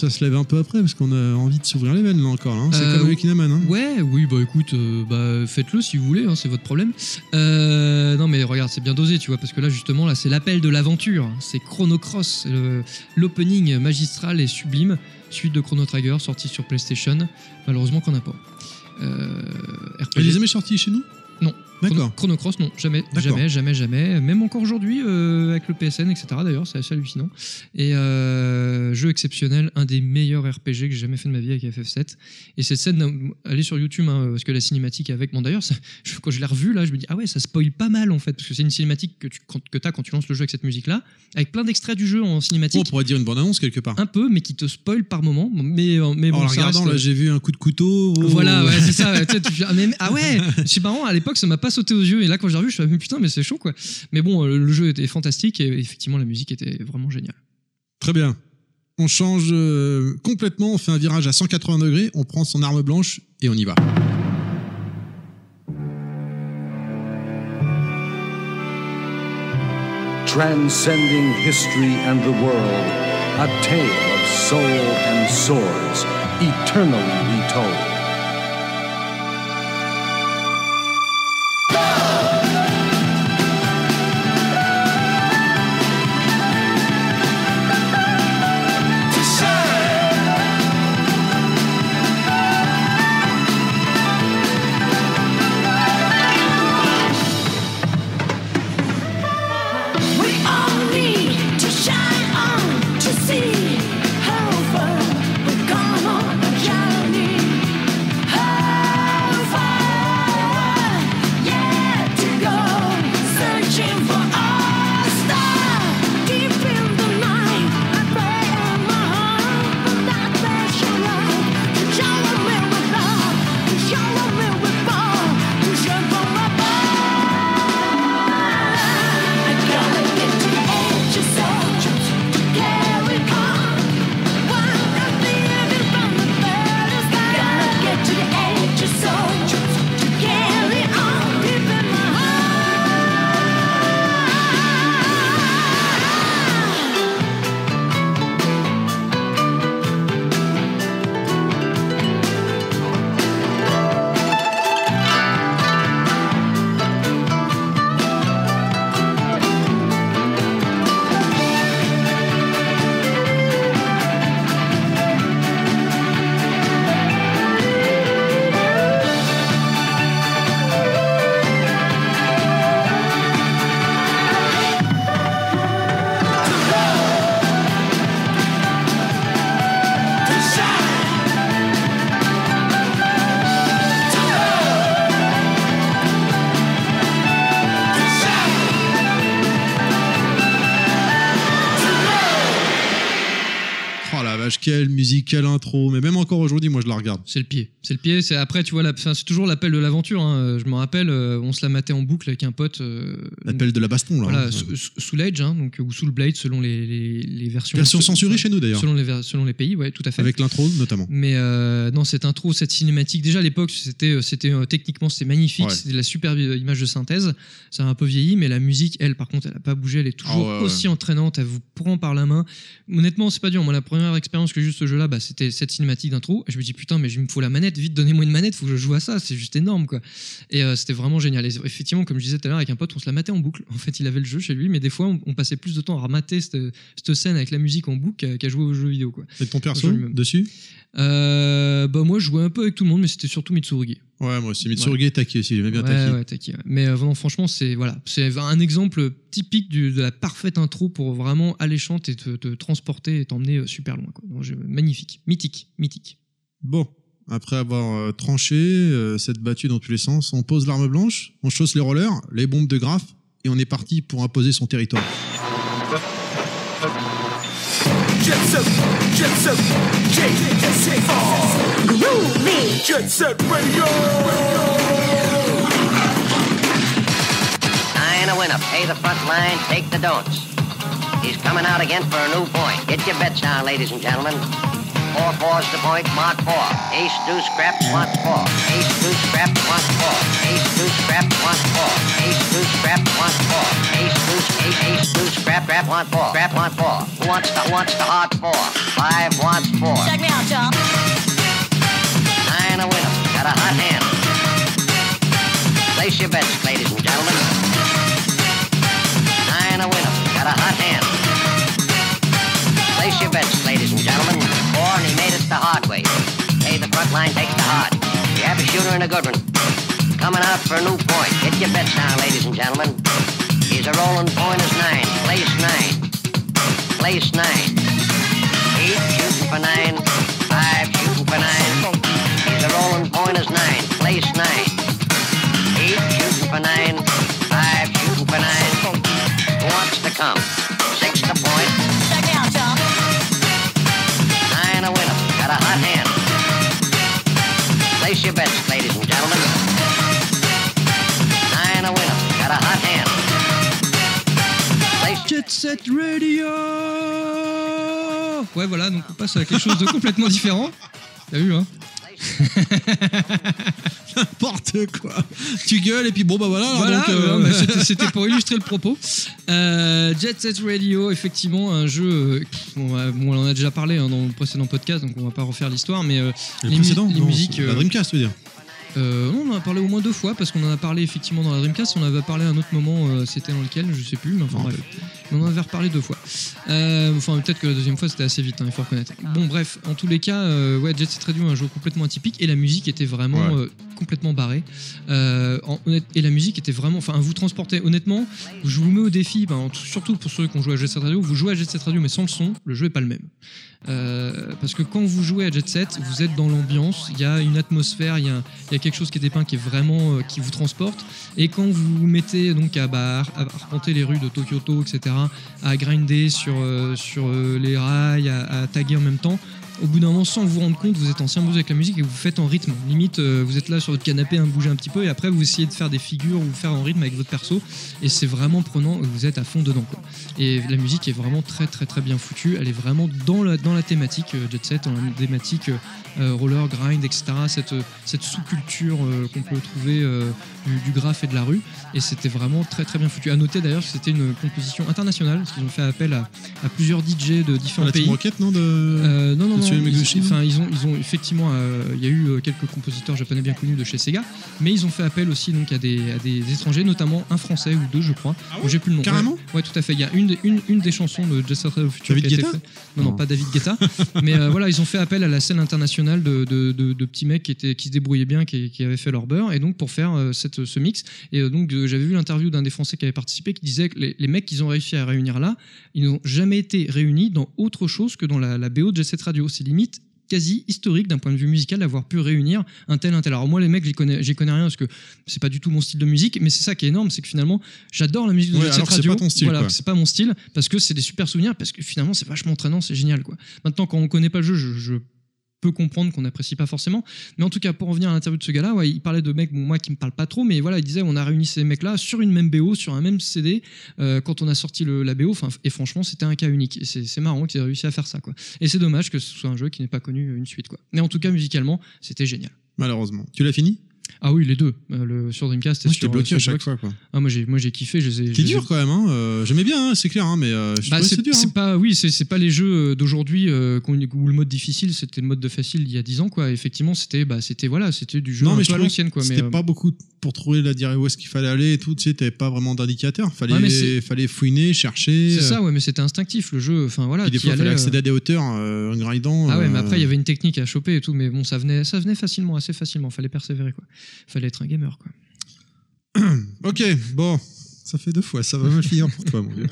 Que ça se lève un peu après parce qu'on a envie de s'ouvrir les veines là encore. hein. C'est Euh, comme avec Inaman. Hein. Ouais, oui, bah écoute, euh, bah, faites-le si vous voulez, hein, c'est votre problème. Euh, non, mais regarde, c'est bien dosé, tu vois, parce que là, justement, là, c'est l'appel de l'aventure. C'est Chrono Cross, l'opening magistral et sublime, suite de Chrono Trigger, sorti sur PlayStation. Malheureusement qu'on n'a pas. Euh, RPG. Elle est jamais sortie chez nous? Non. D'accord. Chrono Cross, non, jamais, jamais, jamais, jamais. Même encore aujourd'hui, euh, avec le PSN, etc. D'ailleurs, c'est assez hallucinant. Et euh, jeu exceptionnel, un des meilleurs RPG que j'ai jamais fait de ma vie avec FF7. Et cette scène, euh, allez sur YouTube, hein, parce que la cinématique avec. Bon, d'ailleurs, quand je l'ai revu, là, je me dis, ah ouais, ça spoil pas mal en fait, parce que c'est une cinématique que tu que as quand tu lances le jeu avec cette musique-là, avec plein d'extraits du jeu en Oh, cinématique. on pourrait dire une bande-annonce quelque part. Un peu, mais qui te spoil par moment. Mais, euh, mais en bon, ça regardant, reste- là, j'ai vu un coup de couteau. oh. voilà, ouais, c'est ça. tu ah, mais- ah ouais, c'est marrant, à l'époque, ça m'a pas sauté aux yeux. Et là, quand j'ai revu, je me suis dit, putain, mais c'est chaud, quoi. Mais bon, euh, le jeu était fantastique et effectivement, la musique était vraiment géniale. Très bien. On change euh, complètement, on fait un virage à 180 degrés, on prend son arme blanche et on y va. transcending history and the world, a tale of soul and swords, eternally retold. Musique, quelle intro. Mais même encore aujourd'hui, moi je la regarde. C'est le pied. C'est le pied. C'est après, tu vois, la- enfin, c'est toujours l'appel de l'aventure. hein. Je me rappelle, euh, on se la matait en boucle avec un pote. euh, L'appel de la baston, là. Voilà, hein. sous, l'Edge, hein, donc ou sous le Blade, selon les, les, les versions. Version censurée chez nous d'ailleurs. Selon les, ver- selon les pays, ouais, tout à fait. Avec l'intro notamment. Mais euh, non, cette intro, cette cinématique, déjà à l'époque, c'était, c'était techniquement c'était magnifique, Ouais. c'était de la superbe image de synthèse. Ça a un peu vieilli, mais la musique, elle, par contre, elle a pas bougé, elle est toujours Ah ouais, ouais. aussi entraînante. Elle vous prend par la main. Honnêtement, c'est pas dur. Moi, la première expérience que j'ai de ce jeu-là, bah, c'était cette cinématique d'intro. Je me dis putain, mais il me faut la manette. Vite, donnez-moi une manette. Faut que je joue à ça. C'est juste énorme, quoi. Et euh, c'était vraiment génial. Et effectivement, comme je disais tout à l'heure avec un pote, on se la matait en boucle. En fait, il avait le jeu chez lui, mais des fois, on, on passait plus de temps à remater cette, cette scène avec la musique en boucle qu'à, jouer aux jeux vidéo, quoi. Et ton perso Absolument. dessus? Euh, bah moi je jouais un peu avec tout le monde mais c'était surtout Mitsurugi. Ouais, moi aussi. Mitsurugi et Taki aussi, j'aimais bien ouais, Taki. ouais, Taki, ouais. Mais euh, non, franchement c'est voilà, c'est un exemple typique du- de la parfaite intro pour vraiment alléchante et te, te transporter et t'emmener euh, super loin quoi. Donc, magnifique, mythique, mythique. Bon, après avoir euh, tranché, euh, cette battue dans tous les sens, on pose l'arme blanche, on chausse les rollers, les bombes de graphe, et on est parti pour imposer son territoire. Winner. Pay the front line, take the don'ts. He's coming out again for a new point. Get your bets down, ladies and gentlemen. Four fours to point, mark four. Ace deuce scrap, mark four. Ace deuce scrap, mark four. Ace deuce scrap, mark four. Ace deuce scrap, mark four. Ace deuce, ace, ace deuce scrap, scrap wants four. Scrap wants four. Who wants the, who wants the hard four? Five wants four. Check me out, y'all. Nine a winner. Got a hot hand. Place your bets, ladies and gentlemen. Nine a winner. Got a hot hand. Place your bets, ladies and gentlemen. The hard way. Hey, the front line takes the hard. You have a shooter and a good one. Coming out for a new point. Get your bets now, ladies and gentlemen. He's a rolling point is nine. Place nine. Place nine. Eight shooting for nine. Five shooting for nine. He's a rolling point is nine. Place nine. Eight shooting for nine. Five shooting for nine. Who wants to come? Your bets, ladies and gentlemen. Nine a winner. Got a hot hand. Place Jet Set Radio Ouais, voilà, donc on passe à quelque chose de complètement différent. T'as vu, hein N'importe quoi. Tu gueules et puis bon bah voilà. donc, euh, non, mais c'était- c'était pour illustrer le propos. Euh, Jet Set Radio, effectivement, un jeu. euh, on, va- bon, on en a déjà parlé hein, dans le précédent podcast, donc on va pas refaire l'histoire, mais euh, le les, mu- précédent, les non, musiques. La euh, Dreamcast, tu veux dire. Euh, on en a parlé au moins deux fois parce qu'on en a parlé effectivement dans la Dreamcast. On en avait parlé à un autre moment, euh, c'était dans lequel, je sais plus, mais enfin bref. On en avait reparlé deux fois. Euh, enfin, peut-être que la deuxième fois c'était assez vite, hein, il faut reconnaître. Bon, bref, en tous les cas, ouais, Jet Set Radio, un jeu complètement atypique et la musique était vraiment Ouais. complètement barrée. En- et la musique était vraiment, enfin, vous transportez honnêtement. Je vous mets au défi, ben, surtout pour ceux qui ont joué à Jet Set Radio, vous jouez à Jet Set Radio mais sans le son, le jeu est pas le même. Euh, parce que quand vous jouez à Jet Set, vous êtes dans l'ambiance, il y a une atmosphère, il y a, quelque chose qui est dépeint qui est vraiment euh, qui vous transporte. Et quand vous vous mettez donc à, bah, à arpenter les rues de Tokyoto, etc., à grinder sur, euh, sur les rails, à taguer en même temps, au bout d'un moment, sans vous rendre compte, vous êtes en symbiose avec la musique et vous faites en rythme. Limite, euh, vous êtes là sur votre canapé, à bouger un petit peu, et après vous essayez de faire des figures ou faire en rythme avec votre perso, et c'est vraiment prenant. Vous êtes à fond dedans. Et la musique est vraiment très très très bien foutue. Elle est vraiment dans la, dans la thématique euh, Jet Set, dans la thématique euh, roller, grind, etc. Cette, cette sous-culture qu'on peut trouver du, du graphe et de la rue. Et c'était vraiment très très bien foutu. À noter d'ailleurs que c'était une composition internationale, parce qu'ils ont fait appel à, à plusieurs DJ de différents pays. Rocket, non de... Euh, non, non, non. Ils- ils ont, ils ont effectivement, euh, il y a eu euh, quelques compositeurs japonais bien connus de chez Sega, mais ils ont fait appel aussi donc à des, à des étrangers, notamment un français ou deux, je crois. Ah ouais J'ai plus le nom. Carrément ouais, ouais, tout à fait. Il y a une, des- une, une des chansons de Just After the Future David qui a été Guetta. Non, non, Non. pas David Guetta. mais euh, voilà, ils ont fait appel à la scène internationale de, de, de- de petits mecs qui, étaient, qui se débrouillaient bien, qui, qui avaient fait leur beurre, et donc pour faire euh, cette, ce mix. Et euh, donc euh, j'avais vu l'interview d'un des Français qui avait participé qui disait que les, les mecs qu'ils ont réussi à réunir là, ils n'ont jamais été réunis dans autre chose que dans la, la BO de Jet Set Radio. C'est limite quasi historique d'un point de vue musical d'avoir pu réunir un tel un tel. Alors moi les mecs j'y connais j'y connais rien parce que c'est pas du tout mon style de musique mais c'est ça qui est énorme c'est que finalement j'adore la musique de Ouais, alors que c'est Radio. pas ton style, voilà, c'est pas mon style parce que c'est des super souvenirs parce que finalement c'est vachement entraînant, c'est génial quoi. Maintenant quand on connaît pas le jeu, je, je comprendre qu'on n'apprécie pas forcément, mais en tout cas pour revenir à l'interview de ce gars-là, ouais, il parlait de mecs, moi qui me parle pas trop, mais voilà, il disait on a réuni ces mecs-là sur une même BO, sur un même CD euh, quand on a sorti la BO, et franchement c'était un cas unique. Et c'est c'est marrant qu'ils aient réussi à faire ça quoi. Et c'est dommage que ce soit un jeu qui n'ait pas connu une suite quoi. Mais en tout cas musicalement c'était génial. Malheureusement. Tu l'as fini? Ah oui les deux, Euh, le sur Dreamcast et Moi, j'étais sur bloqué à sur chaque fois. quoi. Ah moi j'ai moi j'ai kiffé, je les ai- je les ai- dur quand même. Hein. euh, J'aimais bien, hein, c'est clair, hein, mais euh, je Bah, c'est dur. c'est hein. pas oui c'est c'est pas les jeux euh, d'aujourd'hui euh, où le mode difficile c'était le mode de facile il y a 10 ans quoi effectivement c'était bah c'était voilà c'était du jeu Non, un mais je peu à trouvais l'ancienne quoi mais C'était euh, pas beaucoup pour trouver la dire où est-ce qu'il fallait aller et tout. Tu sais, t'avais pas vraiment d'indicateur. Fallait, Ouais, fallait fouiner, chercher. c'est euh, ça ouais mais c'était instinctif le jeu enfin voilà Puis des qui fois, il fallait allait, euh, accéder à des hauteurs euh, en grindant. ah ouais mais euh, après il y avait une technique à choper et tout mais bon ça venait ça venait facilement assez facilement fallait persévérer quoi fallait être un gamer quoi Ok, bon, ça fait deux fois, ça va mal finir pour toi, mon vieux.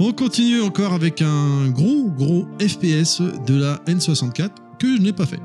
On continue encore avec un gros, gros FPS de la N64 que je n'ai pas fait.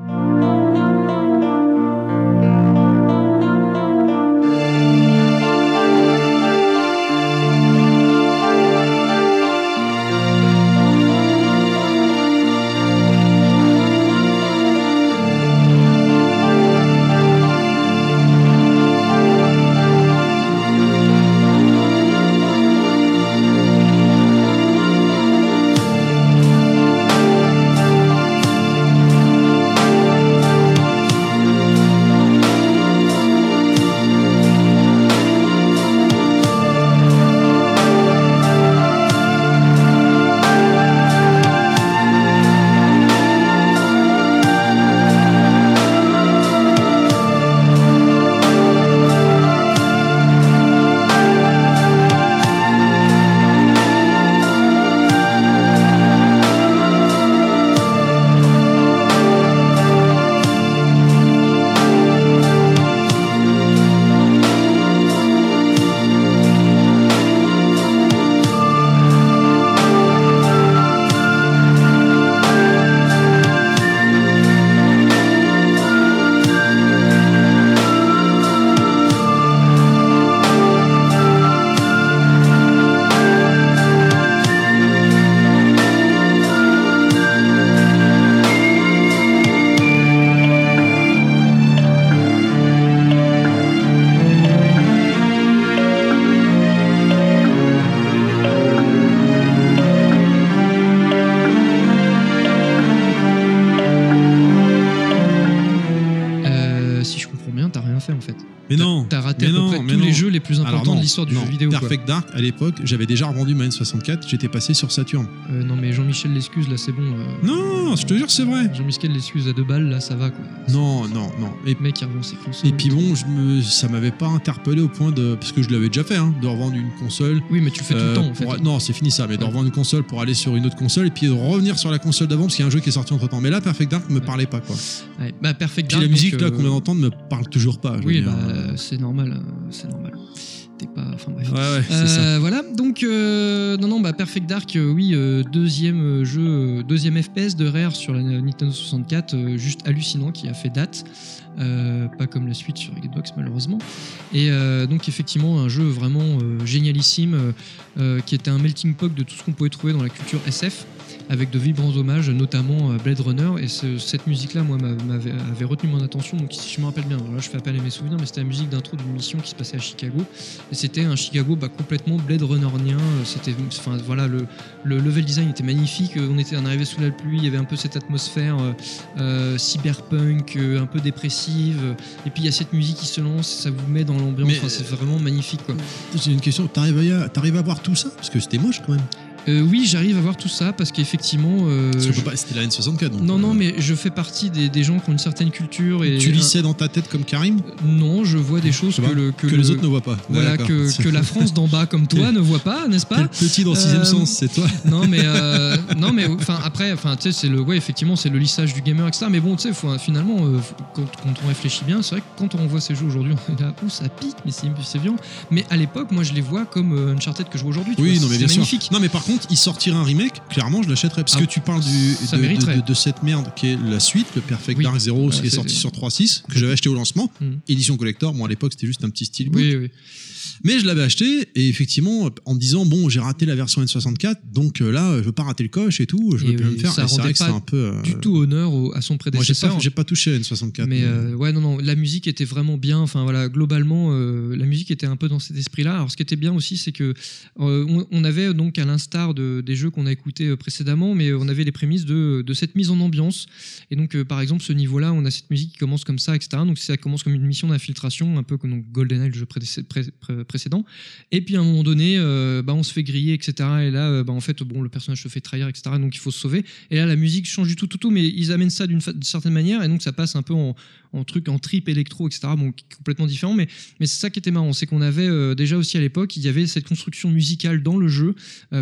Non, t'as raté mais à peu non, près mais tous les jeux les plus Alors importants non, de l'histoire du non, jeu vidéo. quoi. Perfect Dark, à l'époque, j'avais déjà revendu ma N64, j'étais passé sur Saturn. Euh, non, mais Jean-Michel l'excuse, là, c'est bon. euh, Non, je te jure, c'est vrai. Jean-Michel l'excuse à deux balles, là, ça va, quoi. Non, non, non. Et, mec, il revend ses consoles. et puis bon, je me, ça m'avait pas interpellé au point de. Parce que je l'avais déjà fait, hein, de revendre une console. Oui, mais tu le fais tout euh, le temps, en fait. pour- non, c'est fini ça, mais de revendre une console pour aller sur une autre console et puis de revenir sur la console d'avant parce qu'il y a un jeu qui est sorti entre temps. Mais là, Perfect Dark me parlait pas quoi. Ouais. Bah, Perfect Puis Dark, la musique là euh, qu'on vient d'entendre me parle toujours pas. Oui, bah, c'est normal, euh, c'est normal. T'es pas. Enfin, bref. Ouais, ouais, c'est Euh, ça. Voilà, donc euh, non, non, bah, Perfect Dark, euh, oui, euh, deuxième euh, jeu, euh, deuxième FPS de Rare sur la Nintendo 64, euh, juste hallucinant, qui a fait date, Euh, pas comme la suite sur Xbox malheureusement. Et euh, donc effectivement un jeu vraiment euh, génialissime, euh, euh, qui était un melting pot de tout ce qu'on pouvait trouver dans la culture SF. Avec de vibrants hommages, notamment euh, Blade Runner. Et ce- cette musique-là, moi, m'a- m'avait avait retenu mon attention. Donc, si je me rappelle bien, alors là, je fais appel à mes souvenirs, mais c'était la musique d'intro d'une mission qui se passait à Chicago. Et c'était un Chicago bah, complètement Blade Runnerien. C'était, enfin voilà, le, le level design était magnifique. On était on arrivait sous la pluie, il y avait un peu cette atmosphère euh, euh, cyberpunk, euh, un peu dépressive. Et puis il y a cette musique qui se lance, ça vous met dans l'ambiance. Enfin, c'est vraiment magnifique quoi. J'ai une question. T'arrives à, à voir tout ça? Parce que c'était moche quand même. Euh, oui, j'arrive à voir tout ça parce qu'effectivement. euh, je- pas- C'était la N64. Donc, Non, euh, non, mais je fais partie des, des gens qui ont une certaine culture et Tu lissais dans ta tête comme Karim? Non, je vois des choses que, le, que, le- les autres ne voient pas. voilà que, que la France d'en bas comme toi ne voit pas, n'est-ce pas? Petit dans le sixième Euh, sens, c'est toi. non mais euh, non mais enfin après enfin tu sais c'est le ouais effectivement c'est le lissage du gamer etc mais bon tu sais finalement euh, quand, quand on réfléchit bien c'est vrai que quand on voit ces jeux aujourd'hui on est là ouh ça pique mais c'est violent mais à l'époque moi je les vois comme euh, Uncharted que je vois aujourd'hui Oui, vois, non, mais bien sûr. magnifique Non, mais par contre, il sortirait un remake, clairement, je l'achèterais. Parce Ah, que tu parles du, de, de- mériterait. de- de cette merde qui est la suite, le Perfect Oui. Dark Zero, Ouais, qui est sorti sur 3.6, que j'avais acheté au lancement. Mhm. Édition collector. Bon, à l'époque, c'était juste un petit steelbook. oui oui Mais je l'avais acheté, et effectivement, en me disant, bon, j'ai raté la version N64, donc euh, là, je veux pas rater le coche et tout, je veux Et plus oui, me faire. ça rendait vrai que c'était pas un peu. euh, du tout honneur au- à son Moi, j'ai prédécesseur pas, j'ai pas touché à N64. Mais euh, ouais, non, non, la musique était vraiment bien. Enfin voilà, globalement, la musique était un peu dans cet esprit-là. Alors ce qui était bien aussi, c'est que on, on avait donc à l'instar de, des jeux qu'on a écoutés précédemment, mais on avait les prémices de, de cette mise en ambiance. Et donc par exemple, ce niveau-là, on a cette musique qui commence comme ça, etc. Donc ça commence comme une mission d'infiltration, un peu comme donc, GoldenEye, le jeu prédécé- pré- pré- précédent. Et puis à un moment donné, euh, bah, on se fait griller, etc. Et là, euh, bah, en fait, bon, le personnage se fait trahir, etc. Donc il faut se sauver. Et là, la musique change du tout, tout, tout, mais ils amènent ça d'une certaine manière, et donc ça passe un peu en, truc, en trip électro, etc. Bon, complètement différent, mais, mais c'est ça qui était marrant, c'est qu'on avait euh, déjà aussi à l'époque, il y avait cette construction musicale dans le jeu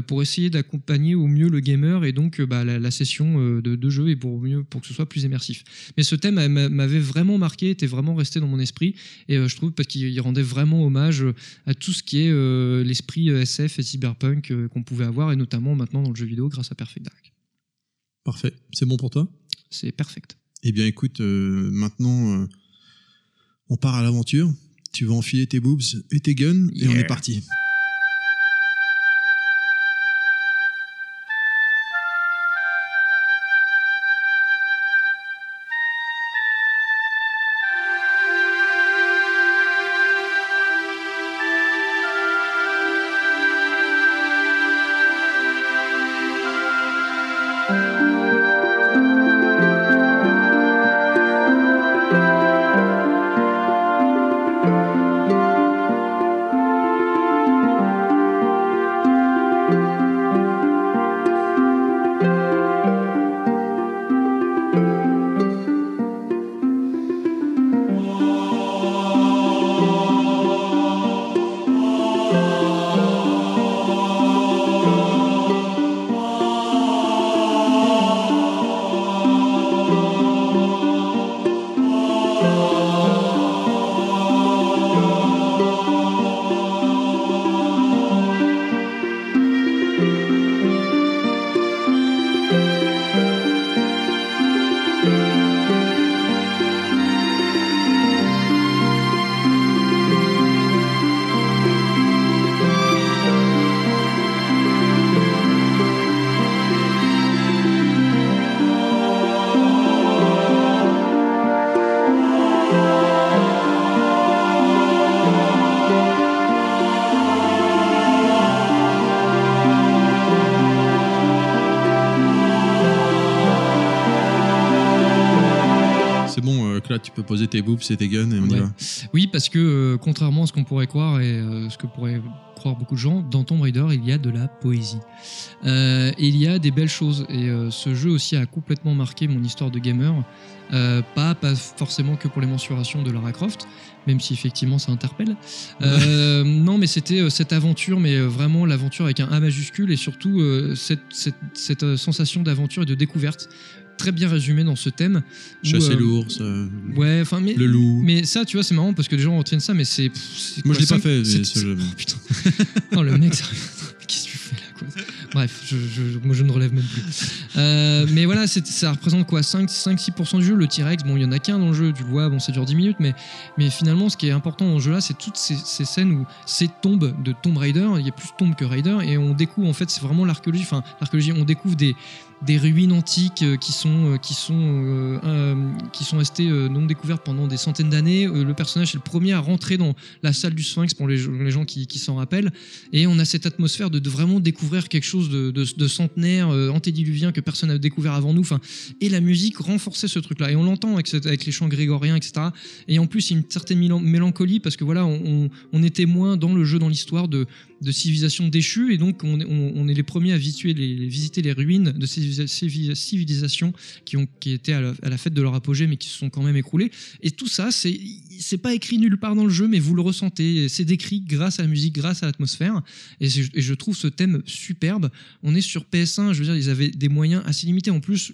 pour essayer d'accompagner au mieux le gamer et donc bah, la, session de, de jeu et pour mieux pour que ce soit plus immersif. Mais ce thème m'a- m'avait vraiment marqué, était vraiment resté dans mon esprit, et je trouve parce qu'il il rendait vraiment hommage à tout ce qui est euh, l'esprit euh, SF et cyberpunk euh, qu'on pouvait avoir, et notamment maintenant dans le jeu vidéo grâce à Perfect Dark. Parfait. C'est bon pour toi? C'est perfect. Eh bien, écoute, euh, maintenant, on part à l'aventure. Tu vas enfiler tes boobs et tes guns, et on est parti. Poser tes boobs et tes guns et on y va. Oui, parce que euh, contrairement à ce qu'on pourrait croire et euh, ce que pourraient croire beaucoup de gens, dans Tomb Raider, il y a de la poésie. Euh, il y a des belles choses. Et ce jeu aussi a complètement marqué mon histoire de gamer. Pas, pas forcément que pour les mensurations de Lara Croft, même si effectivement ça interpelle. Non, mais c'était cette aventure, mais vraiment l'aventure avec un A majuscule et surtout cette, cette, cette, sensation d'aventure et de découverte très bien résumée dans ce thème. Chasser euh, l'ours, euh, Ouais, enfin, mais le loup. mais ça, tu vois, c'est marrant parce que les gens retiennent ça, mais c'est. Moi, quoi, je l'ai pas fait, ce jeu. Oh, putain. non, le mec. Qu'est-ce que tu fais là, quoi? Bref, je, je- moi, je ne relève même plus. Euh, mais voilà, ça représente quoi? 5-6% du jeu? Le T-Rex, bon, il y en a qu'un dans le jeu, tu le vois, bon, ça dure 10 minutes, mais, mais finalement, ce qui est important dans ce jeu-là, c'est toutes ces, ces scènes où ces tombes de Tomb Raider, il y a plus tombes que Raider, et on découvre, en fait, c'est vraiment l'archéologie, enfin, l'archéologie, on découvre des des ruines antiques euh, qui sont euh, qui sont euh, qui sont restées non découvertes pendant des centaines d'années. Le personnage est le premier à rentrer dans la salle du Sphinx pour les, gens qui, s'en rappellent. Et on a cette atmosphère de, vraiment découvrir quelque chose de, centenaire, antédiluvien que personne n'a découvert avant nous. Enfin, et la musique renforçait ce truc-là. Et on l'entend avec, les chants grégoriens, etc. Et en plus, il y a une certaine mélan- mélancolie parce que voilà, on, on- on dans le jeu, dans l'histoire de, de civilisations déchues. Et donc, on, est- on- on est les premiers à visiter les, les- visiter les ruines de ces civilisations qui, ont, qui étaient à la, à la fête de leur apogée, mais qui se sont quand même écroulées. Et tout ça, c'est c'est pas écrit nulle part dans le jeu, mais vous le ressentez. C'est décrit grâce à la musique, grâce à l'atmosphère. Et, je trouve ce thème superbe. On est sur PS1, je veux dire, ils avaient des moyens assez limités. En plus,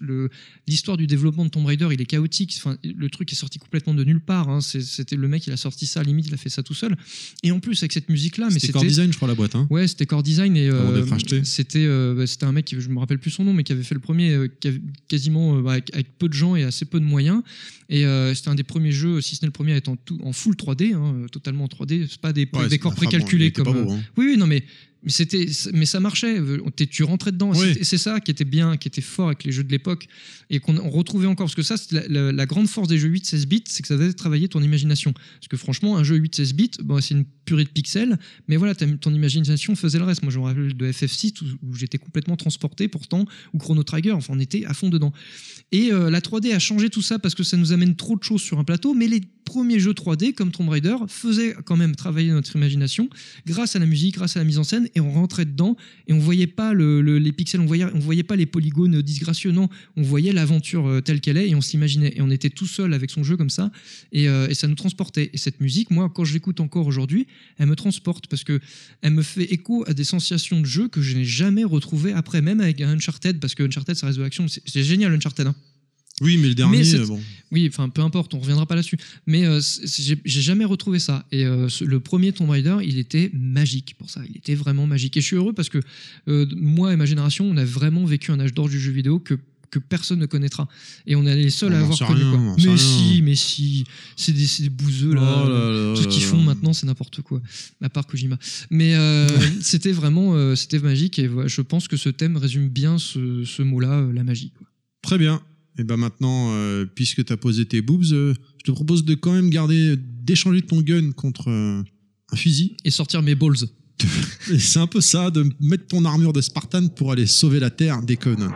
l'histoire du développement de Tomb Raider, il est chaotique. Enfin, le truc est sorti complètement de nulle part. hein. C'était le mec, il a sorti ça, limite, il a fait ça tout seul. Et en plus, avec cette musique-là, mais C'était Design, je crois, la boîte. Hein. Ouais, c'était Core Design et euh, c'était euh, bah, c'était un mec, qui- je me rappelle plus son nom, mais qui avait fait le premier, euh, quasiment bah, avec, avec peu de gens et assez peu de moyens. Et c'était un des premiers jeux, si ce n'est le premier, à être en, tout- en full 3D, hein, totalement en 3D. C'est pas des Ouais, décors bon, précalculés comme. beau, hein. oui, oui, non, mais c'était, mais ça marchait. Tu rentrais dedans. Oui. C'est ça qui était bien, qui était fort avec les jeux de l'époque et qu'on on retrouvait encore. Parce que ça, la, la- la grande force des jeux 8-16 bits, c'est que ça devait travailler ton imagination. Parce que franchement, un jeu 8-16 bits, bon, c'est une purée de pixels, mais voilà, ton imagination faisait le reste. Moi, je me rappelle de FF6 où, où j'étais complètement transporté pourtant, ou Chrono Trigger, enfin, on était à fond dedans. Et euh, la 3D a changé tout ça parce que ça nous amène trop de choses sur un plateau, mais les premiers jeux 3D comme Tomb Raider faisaient quand même travailler notre imagination grâce à la musique, grâce à la mise en scène, et on rentrait dedans et on voyait pas le- le- les pixels, on voyait, on voyait pas les polygones disgracieux, non, on voyait l'aventure euh, telle qu'elle est et on s'imaginait. Et on était tout seul avec son jeu comme ça, et, euh, et ça nous transportait. Et cette musique, moi, quand je l'écoute encore aujourd'hui, elle me transporte parce que elle me fait écho à des sensations de jeu que je n'ai jamais retrouvées après, même avec un Uncharted, parce que Uncharted, ça reste de l'action, c'est génial Uncharted. hein. Oui, mais le dernier, Mais euh, bon. Oui, enfin peu importe, on reviendra pas là-dessus. Mais euh, j'ai jamais retrouvé ça. Et euh, le premier Tomb Raider, il était magique pour ça. Il était vraiment magique. Et je suis heureux parce que euh, moi et ma génération, on a vraiment vécu un âge d'or du jeu vidéo que que personne ne connaîtra. Et on est les seuls On à avoir connu. rien, quoi. Mais si, mais si, c'est des, des bouseux là. Oh là là Tout ce qu'ils font maintenant, c'est n'importe quoi, à part Kojima. Mais euh, c'était vraiment, euh, c'était magique et je pense que ce thème résume bien ce, ce mot-là, euh, la magie. quoi. Très bien. Et ben maintenant, euh, puisque tu as posé tes boobs, euh, je te propose de quand même garder, d'échanger ton gun contre euh, un fusil. Et sortir mes balls. C'est un peu ça, de mettre ton armure de Spartan pour aller sauver la Terre des Covenants.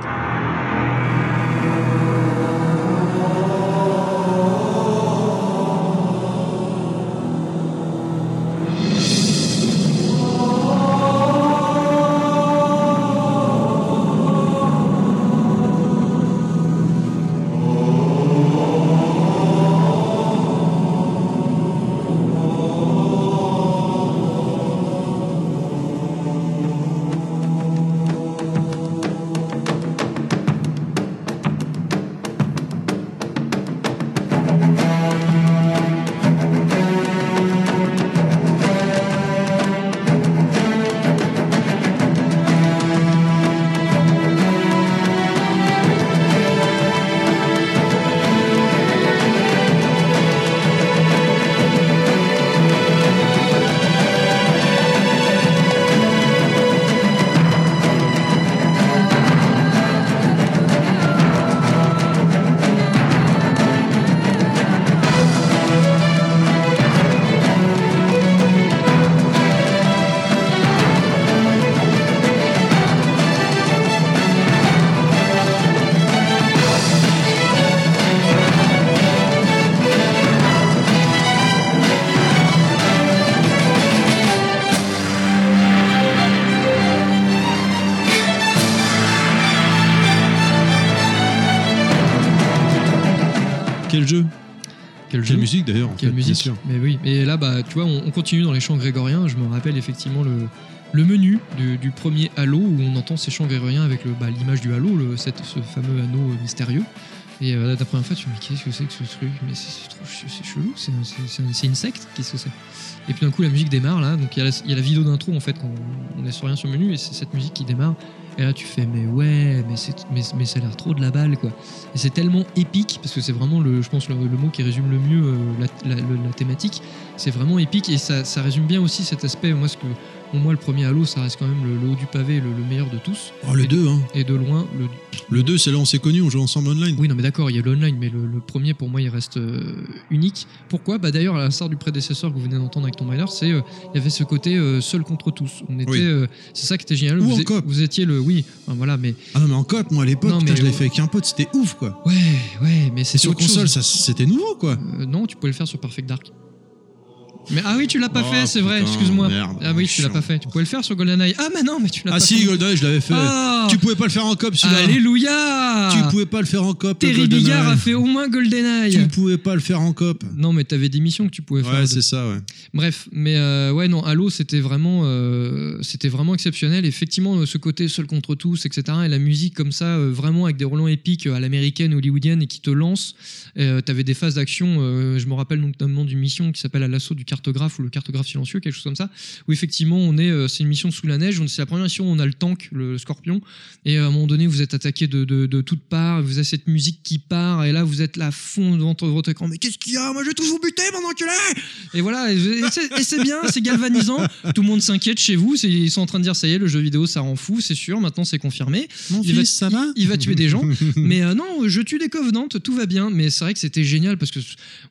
Quelle jeu. musique d'ailleurs en Quelle fait, bien musique sûr. Mais oui, et là, bah, tu vois, on, on continue dans les chants grégoriens. Je me rappelle effectivement le, le menu du, du premier Halo où on entend ces chants grégoriens avec le- bah, l'image du Halo, le, cette- ce fameux anneau euh, mystérieux. Et euh, là, la première fois, tu me dis, qu'est-ce que c'est que ce truc? Mais c'est c'est trop ch- c'est chelou, c'est un- un- une secte, qu'est-ce que c'est? Et puis d'un coup, la musique démarre là, donc il y, a la- il y a la vidéo d'intro en fait, quand on est sur rien sur le menu, et c'est cette musique qui démarre. Et là, tu fais, mais ouais, mais, c'est- mais, mais ça a l'air trop de la balle, quoi. Et c'est tellement épique, parce que c'est vraiment, le, je pense, le, mot qui résume le mieux euh, la thématique. C'est vraiment épique, et ça, ça résume bien aussi cet aspect. Moi, ce que, pour moi, le premier Halo, ça reste quand même le, le haut du pavé, le, le meilleur de tous. Oh, le Et- 2, hein. Et de loin, le, Le 2, c'est là où on s'est connus, on joue ensemble online. oui, non, mais d'accord, il y a l'online, mais le, le premier, pour moi, il reste euh, unique. Pourquoi? Bah, D'ailleurs, à l'instar du prédécesseur que vous venez d'entendre avec Tomb Raider, c'est euh, il y avait ce côté euh, seul contre tous. On était, Oui. c'est ça qui était génial. Ou vous, en coop. vous étiez le, oui, enfin, voilà, mais Ah non, mais en coop, moi à l'époque, Non, putain, mais je l'avais au- fait avec un pote, c'était ouf quoi. ouais, ouais, mais c'est sur console, c'était nouveau quoi. Non, tu pouvais le faire sur Perfect Dark. Mais ah oui, tu l'as pas Oh, fait, c'est vrai. Excuse-moi. ah oui, tu l'as pas fait. Tu pouvais le faire sur GoldenEye. Ah mais non, mais tu l'as Ah pas si, fait. GoldenEye, je l'avais fait. Ah Tu pouvais pas le faire en coop celui-là. Alléluia. Tu pouvais pas le faire en coop. le Terry. Bigard a fait au moins GoldenEye. Tu pouvais pas le faire en coop. Non, mais t'avais des missions que tu pouvais faire. Ouais, c'est ça, ouais. Bref, mais euh, ouais, non, Halo, c'était vraiment, euh, c'était vraiment exceptionnel. Effectivement, euh, ce côté seul contre tous, etc. Et la musique comme ça, euh, vraiment avec des relents épiques à l'américaine, hollywoodienne, et qui te lance. T'avais des phases d'action. je me rappelle notamment d'une mission qui s'appelle à l'assaut du cartographe ou le cartographe silencieux, quelque chose comme ça. Où effectivement, on est, euh, c'est une mission sous la neige. C'est la première mission où on a le tank, le scorpion. Et à un moment donné, vous êtes attaqué de, de, de toutes parts. Vous avez cette musique qui part. Et là, vous êtes là à fond devant votre écran. Mais qu'est-ce qu'il y a? Moi, je vais tous vous buter, mon enculé et voilà, et c'est bien, c'est galvanisant. Tout le monde s'inquiète chez vous. Ils sont en train de dire ça y est, le jeu vidéo ça rend fou, c'est sûr. Maintenant c'est confirmé. Mon Il va- fils, ça va? Il va tuer des gens. Mais euh, non, je tue des covenants, tout va bien. Mais c'est vrai que c'était génial parce que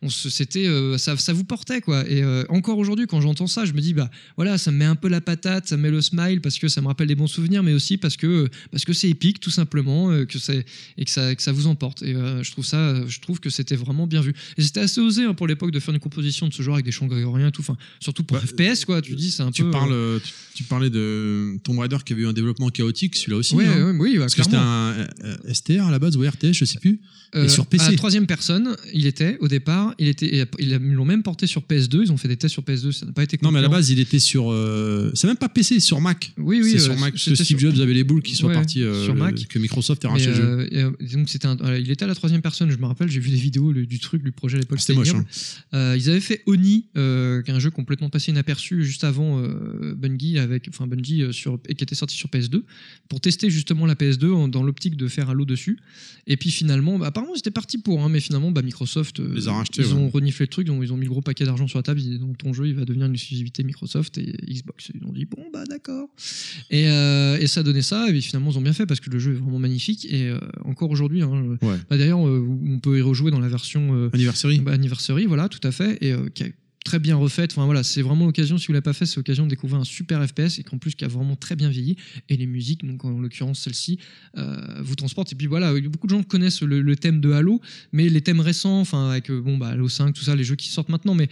on c'était, euh, ça, ça vous portait quoi. Et euh, encore aujourd'hui, quand j'entends ça, je me dis bah voilà, ça me met un peu la patate, ça me met le smile parce que ça me rappelle des bons souvenirs, mais aussi parce que parce que c'est épique tout simplement, euh, que c'est et que ça que ça vous emporte. Et euh, je trouve ça, je trouve que c'était vraiment bien vu. Et c'était assez osé hein, pour l'époque de faire une composition de ce genre avec des chants grégoriens et tout. Enfin, surtout pour Bah, FPS quoi. Tu dis c'est un Tu peu. parles, euh, euh, tu, tu parlais de Tomb Raider qui avait eu un développement chaotique, celui-là aussi. ouais, hein. ouais, oui, bah, Parce que c'était clairement. un euh, STR à la base ou RTS, je sais plus. Euh, sur PC. À la troisième personne, il était au départ, il était, et ils l'ont même porté sur PS2. Ils ont fait des tests sur PS2, ça n'a pas été. Non, mais à la concluant. base, il était sur. euh, c'est même pas PC, sur Mac. oui, oui, c'est euh, sur Mac. Parce que Steve Jobs avait les boules qui sont Ouais, partis. euh, sur Mac. Que Microsoft a racheté le jeu. et, donc c'était un- il était à la troisième personne, je me rappelle, j'ai vu des vidéos le- du truc, du projet à l'époque. C'était moche. hein. Ils avaient fait Oni, qui est un jeu complètement passé inaperçu juste avant Bungie, avec, enfin Bungie sur, et qui était sorti sur PS2, pour tester justement la PS2 en- dans l'optique de faire Halo dessus. Et puis finalement, bah, apparemment c'était parti pour, hein, mais finalement bah, Microsoft, ils ouais. ont reniflé le truc, donc ils ont mis le gros paquet d'argent sur la table, disent, donc ton jeu il va devenir une exclusivité Microsoft et Xbox. Ils ont dit bon bah d'accord. Et, euh, et ça a donné ça, et finalement ils ont bien fait parce que le jeu est vraiment magnifique et euh, encore aujourd'hui, hein, Ouais. bah, d'ailleurs euh, on peut y rejouer dans la version Anniversary. bah, Anniversary, voilà, tout à fait, et qui est très bien refaite. Enfin voilà, c'est vraiment l'occasion, si vous l'avez pas fait, c'est l'occasion de découvrir un super FPS et qu'en plus qui a vraiment très bien vieilli. Et les musiques, donc en l'occurrence celle-ci, euh, vous transportent. Et puis voilà, beaucoup de gens connaissent le, le thème de Halo, mais les thèmes récents, enfin avec bon bah Halo 5, tout ça, les jeux qui sortent maintenant, mais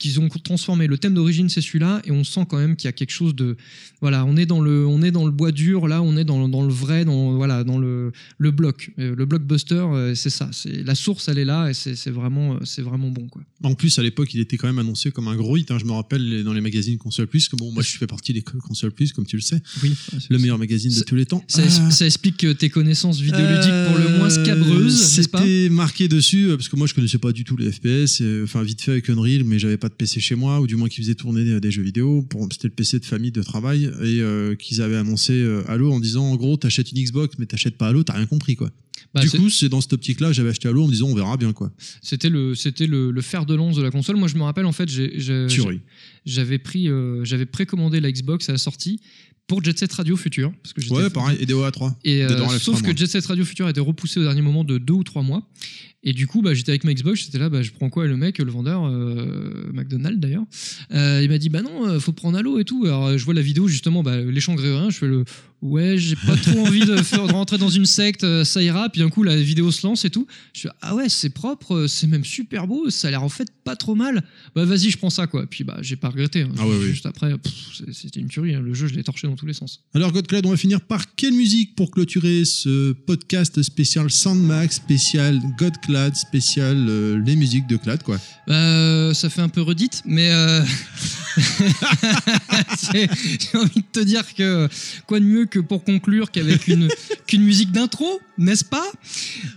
qu'ils ont transformé. Le thème d'origine, c'est celui-là, et on sent quand même qu'il y a quelque chose de, voilà, on est dans le, on est dans le bois dur, là, on est dans, dans le vrai, dans, voilà, dans le, le bloc, Euh, le blockbuster, euh, c'est ça, c'est la source, elle est là, et c'est c'est vraiment, euh, c'est vraiment bon, quoi. En plus, à l'époque, il était quand même annoncé comme un gros hit. hein. Je me rappelle dans les magazines Console Plus. Que bon, moi, je fais partie des Console Plus, comme tu le sais. Oui, Le meilleur magazine de tous les temps. Ça, Ah. ça explique que tes connaissances vidéoludiques pour le moins scabreuses, C'était marqué dessus parce que moi je connaissais pas du tout les FPS, enfin vite fait avec Unreal, mais j'avais pas de PC chez moi ou du moins qui faisait tourner des, jeux vidéo. C'était le PC de famille de travail et euh, qu'ils avaient annoncé euh, Halo en disant en gros t'achètes une Xbox mais t'achètes pas Halo, t'as rien compris quoi. Bah, du coup c'est dans cette optique-là j'avais acheté Halo en me disant on verra bien quoi. C'était le, c'était le, le fer de lance de la console. Moi, je me rappelle, en fait, j'ai- j'ai- Tuerie. j'avais pris, euh, j'avais précommandé la Xbox à la sortie pour Jet Set Radio Future. Parce que Ouais pareil et DOA 3. Et, euh, sauf 3, que. Jet Set Radio Future a été repoussé au dernier moment de deux ou trois mois. Et du coup, bah, j'étais avec ma Xbox, j'étais là, bah, je prends quoi Et le mec, le vendeur, euh, McDonald's d'ailleurs, euh, il m'a dit, bah non, euh, faut prendre Halo et tout. Alors, euh, je vois la vidéo, justement, bah, les grégoriens, je fais le. ouais, j'ai pas trop envie de, faire- de rentrer dans une secte, ça ira. Puis d'un coup, la vidéo se lance et tout. Je suis ah ouais, c'est propre, c'est même super beau, ça a l'air en fait pas trop mal. Bah vas-y, je prends ça quoi. Puis bah j'ai pas regretté. hein. Ah ouais, Juste après, c'était une tuerie. hein. Le jeu, je l'ai torché dans tous les sens. Alors, Godclad, on va finir par quelle musique pour clôturer ce podcast spécial Soundmax, spécial Godclad, spécial euh, les musiques de Clad, quoi. Euh, ça fait un peu redite, mais euh, j'ai envie de te dire que quoi de mieux que pour conclure qu'avec une qu'une musique d'intro, n'est-ce pas?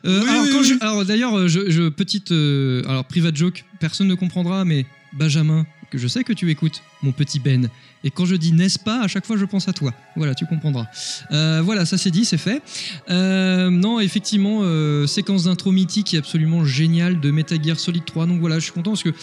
Euh, Oui, Alors, oui, quand oui. je- alors d'ailleurs, je, je- petite alors private joke, personne ne comprendra, mais Benjamin, je sais que tu écoutes, mon petit Ben. Et quand je dis n'est-ce pas, à chaque fois je pense à toi. Voilà, tu comprendras. Euh, voilà, ça c'est dit, c'est fait. Euh, non, effectivement, euh, séquence d'intro mythique absolument géniale de Metal Solid 3. Donc voilà, je suis content parce que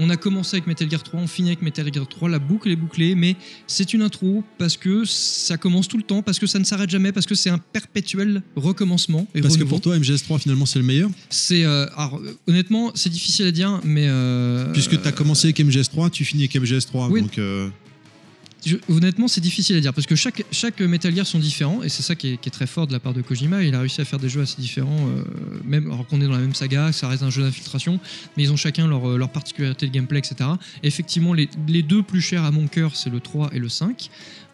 on a commencé avec Metal Gear 3, on finit avec Metal Gear 3, la boucle est bouclée, mais c'est une intro parce que ça commence tout le temps, parce que ça ne s'arrête jamais, parce que c'est un perpétuel recommencement. Et Parce que pour toi, MGS3, finalement, c'est le meilleur. c'est euh, alors, honnêtement, c'est difficile à dire, mais euh, Puisque tu as commencé avec MGS3, tu finis avec MGS3. Oui. Donc, euh, Honnêtement, c'est difficile à dire parce que chaque, chaque Metal Gear sont différents et c'est ça qui est, très fort de la part de Kojima. Il a réussi à faire des jeux assez différents, euh, même alors qu'on est dans la même saga, ça reste un jeu d'infiltration, mais ils ont chacun leur, euh, particularité de gameplay, etc. Et effectivement, les, les deux plus chers à mon cœur, c'est le 3 et le 5.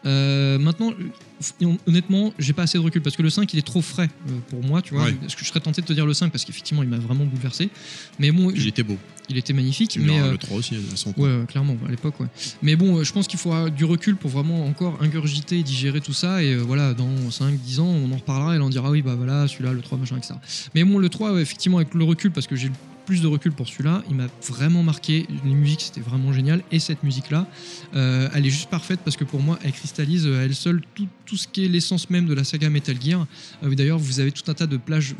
Euh, maintenant, euh, honnêtement, j'ai pas assez de recul parce que le 5 il est trop frais euh, pour moi, tu vois. Ouais. Parce que je serais tenté de te dire le 5 parce qu'effectivement il m'a vraiment bouleversé. Mais bon, il était beau. il était magnifique. Mais le 3 aussi, à son Ouais, ouais, clairement, à l'époque, ouais. Mais bon, je pense qu'il faudra du recul pour vraiment encore ingurgiter et digérer tout ça. Et voilà, dans 5, 10 ans, on en reparlera et on dira, oui, bah voilà, celui-là, le 3, machin, etc. Mais bon, le 3, ouais, effectivement, avec le recul, parce que j'ai le plus de recul pour celui-là, il m'a vraiment marqué. Les musiques, c'était vraiment génial. Et cette musique-là, euh, elle est juste parfaite parce que pour moi, elle cristallise euh, à elle seule tout, ce qui est l'essence même de la saga Metal Gear. Euh, D'ailleurs, vous avez tout un tas de plages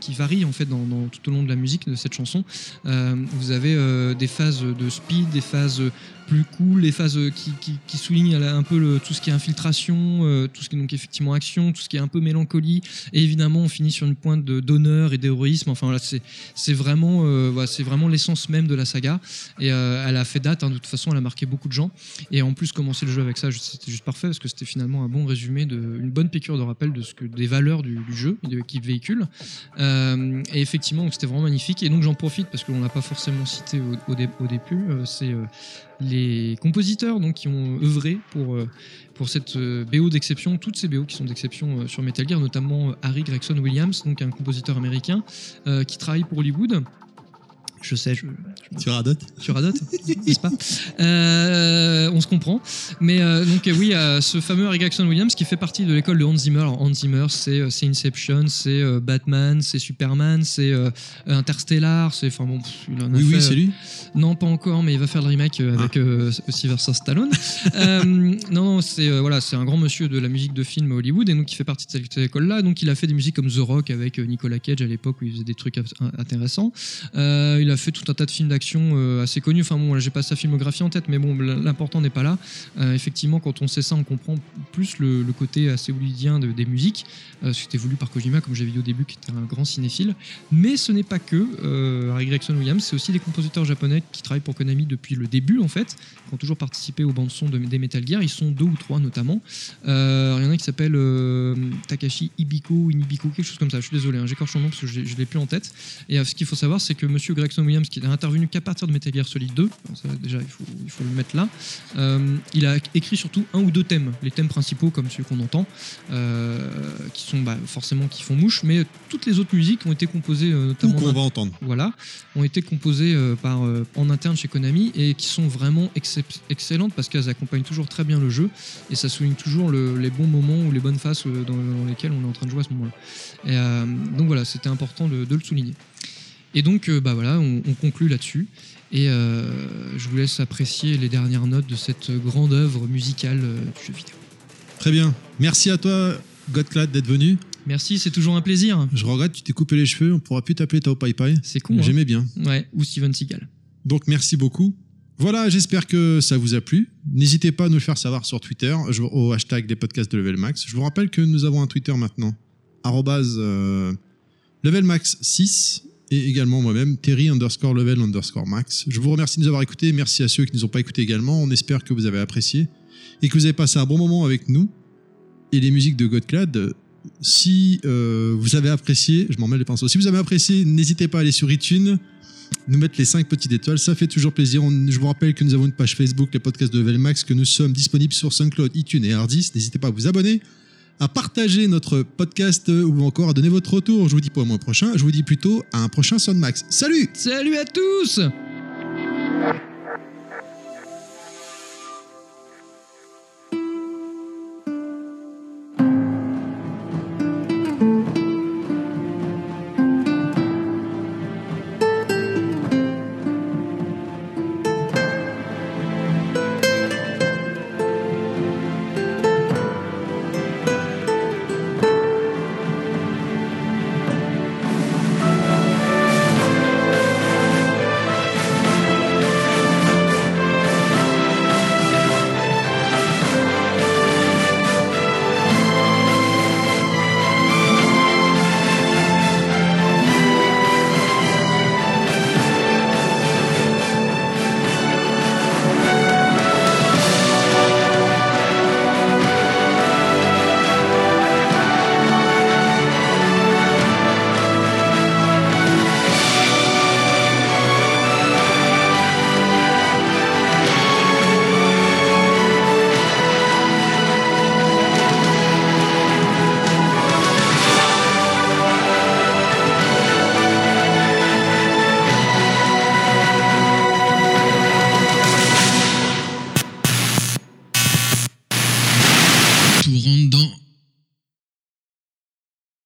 qui varient en fait dans, dans- tout au long de la musique de cette chanson. Vous avez des phases de speed, des phases plus cool, des phases qui, qui, soulignent un peu tout ce qui est infiltration, euh, tout ce qui est donc effectivement action, tout ce qui est un peu mélancolie. Et évidemment, on finit sur une pointe d'honneur et d'héroïsme. Enfin, c'est vraiment, euh, voilà, c'est vraiment l'essence même de la saga. Et euh, elle a fait date. hein, de toute façon, elle a marqué beaucoup de gens. Et en plus, commencer le jeu avec ça, c'était juste parfait parce que c'était finalement un bon résumé, une bonne piqûre de rappel de ce que des valeurs du, jeu et qu'il véhicule. Euh, et effectivement, c'était vraiment magnifique. Et donc, j'en profite parce qu'on l'a pas forcément cité au, au, dé- au début. euh, c'est euh, les compositeurs donc, qui ont œuvré pour, euh, pour cette euh, BO d'exception, toutes ces BO qui sont d'exception euh, sur Metal Gear, notamment Harry Gregson Williams, donc un compositeur américain qui travaille pour Hollywood. Je sais, je, Tu radotes sur Adot, n'est-ce pas Euh, On se comprend. Mais euh, donc euh, oui, euh, ce fameux Harry Gregson Williams qui fait partie de l'école de Hans Zimmer. Alors, Hans Zimmer, c'est Inception, c'est Batman, c'est Superman, c'est Interstellar, c'est enfin bon, pff, il en a Oui, fait, oui, c'est lui. non, pas encore, mais il va faire le remake avec Sylvester Stallone. Non, non, c'est voilà, c'est un grand monsieur de la musique de film à Hollywood et donc il fait partie de cette école-là. Donc il a fait des musiques comme The Rock avec Nicolas Cage à l'époque où il faisait des trucs intéressants. Il a fait tout un tas de films d'action euh, assez connus. Enfin bon, j'ai pas sa filmographie en tête, mais bon, l'important n'est pas là. Euh, effectivement, quand on sait ça, on comprend plus le, côté assez hollywoodien de- des musiques. Euh, C'était voulu par Kojima, comme j'avais dit au début, qui était un grand cinéphile. Mais ce n'est pas que Harry Gregson Williams, c'est aussi des compositeurs japonais qui travaillent pour Konami depuis le début en fait, qui ont toujours participé aux bandes son de, des Metal Gear. Ils sont deux ou trois notamment. Il y en a qui s'appelle euh, Takashi Ibiko, Inibiko, quelque chose comme ça. Je suis désolé, hein, j'écorche son nom parce que je ne l'ai plus en tête. Et ce qu'il faut savoir, c'est que Monsieur Gregson Williams, qui n'a intervenu qu'à partir de Metal Gear Solid 2, donc ça, déjà il faut, il faut le mettre là, euh, il a écrit surtout un ou deux thèmes, les thèmes principaux comme ceux qu'on entend, euh, qui sont bah, forcément qui font mouche, mais toutes les autres musiques ont été composées euh, notamment qu'on va entendre. voilà, ont été composées par, en interne chez Konami et qui sont vraiment excellentes parce qu'elles accompagnent toujours très bien le jeu et ça souligne toujours le- les bons moments ou les bonnes euh, dans, dans lesquelles on est en train de jouer à ce moment-là. Et, donc voilà, c'était important de, de le souligner. Et donc, euh, bah voilà, on, on conclut là-dessus. Et euh, je vous laisse apprécier les dernières notes de cette grande œuvre musicale euh, du jeu vidéo. Très bien. Merci à toi, Godclad, d'être venu. Merci, c'est toujours un plaisir. Je regrette, tu t'es coupé les cheveux, on pourra plus t'appeler Tao Pai Pai. C'est con. hein. J'aimais bien. Ouais, ou Steven Seagal. Donc merci beaucoup. Voilà, j'espère que ça vous a plu. N'hésitez pas à nous le faire savoir sur Twitter au hashtag des podcasts de Level Max. Je vous rappelle que nous avons un Twitter maintenant, arrobase, levelmax 6 et également moi-même, Terry underscore level underscore max. Je vous remercie de nous avoir écoutés. Merci à ceux qui ne nous ont pas écoutés également. On espère que vous avez apprécié et que vous avez passé un bon moment avec nous. et les musiques de Godclad. Si euh, vous avez apprécié, je m'en mets les pinceaux. Si vous avez apprécié, n'hésitez pas à aller sur iTunes, nous mettre les 5 petites étoiles, ça fait toujours plaisir. Je vous rappelle que nous avons une page Facebook, les podcasts de Velmax, que nous sommes disponibles sur SoundCloud, iTunes et Hardis. N'hésitez pas à vous abonner, à partager notre podcast euh, ou encore à donner votre retour. Je vous dis pas au mois prochain, je vous dis plutôt à un prochain Soundmax. Salut Salut à tous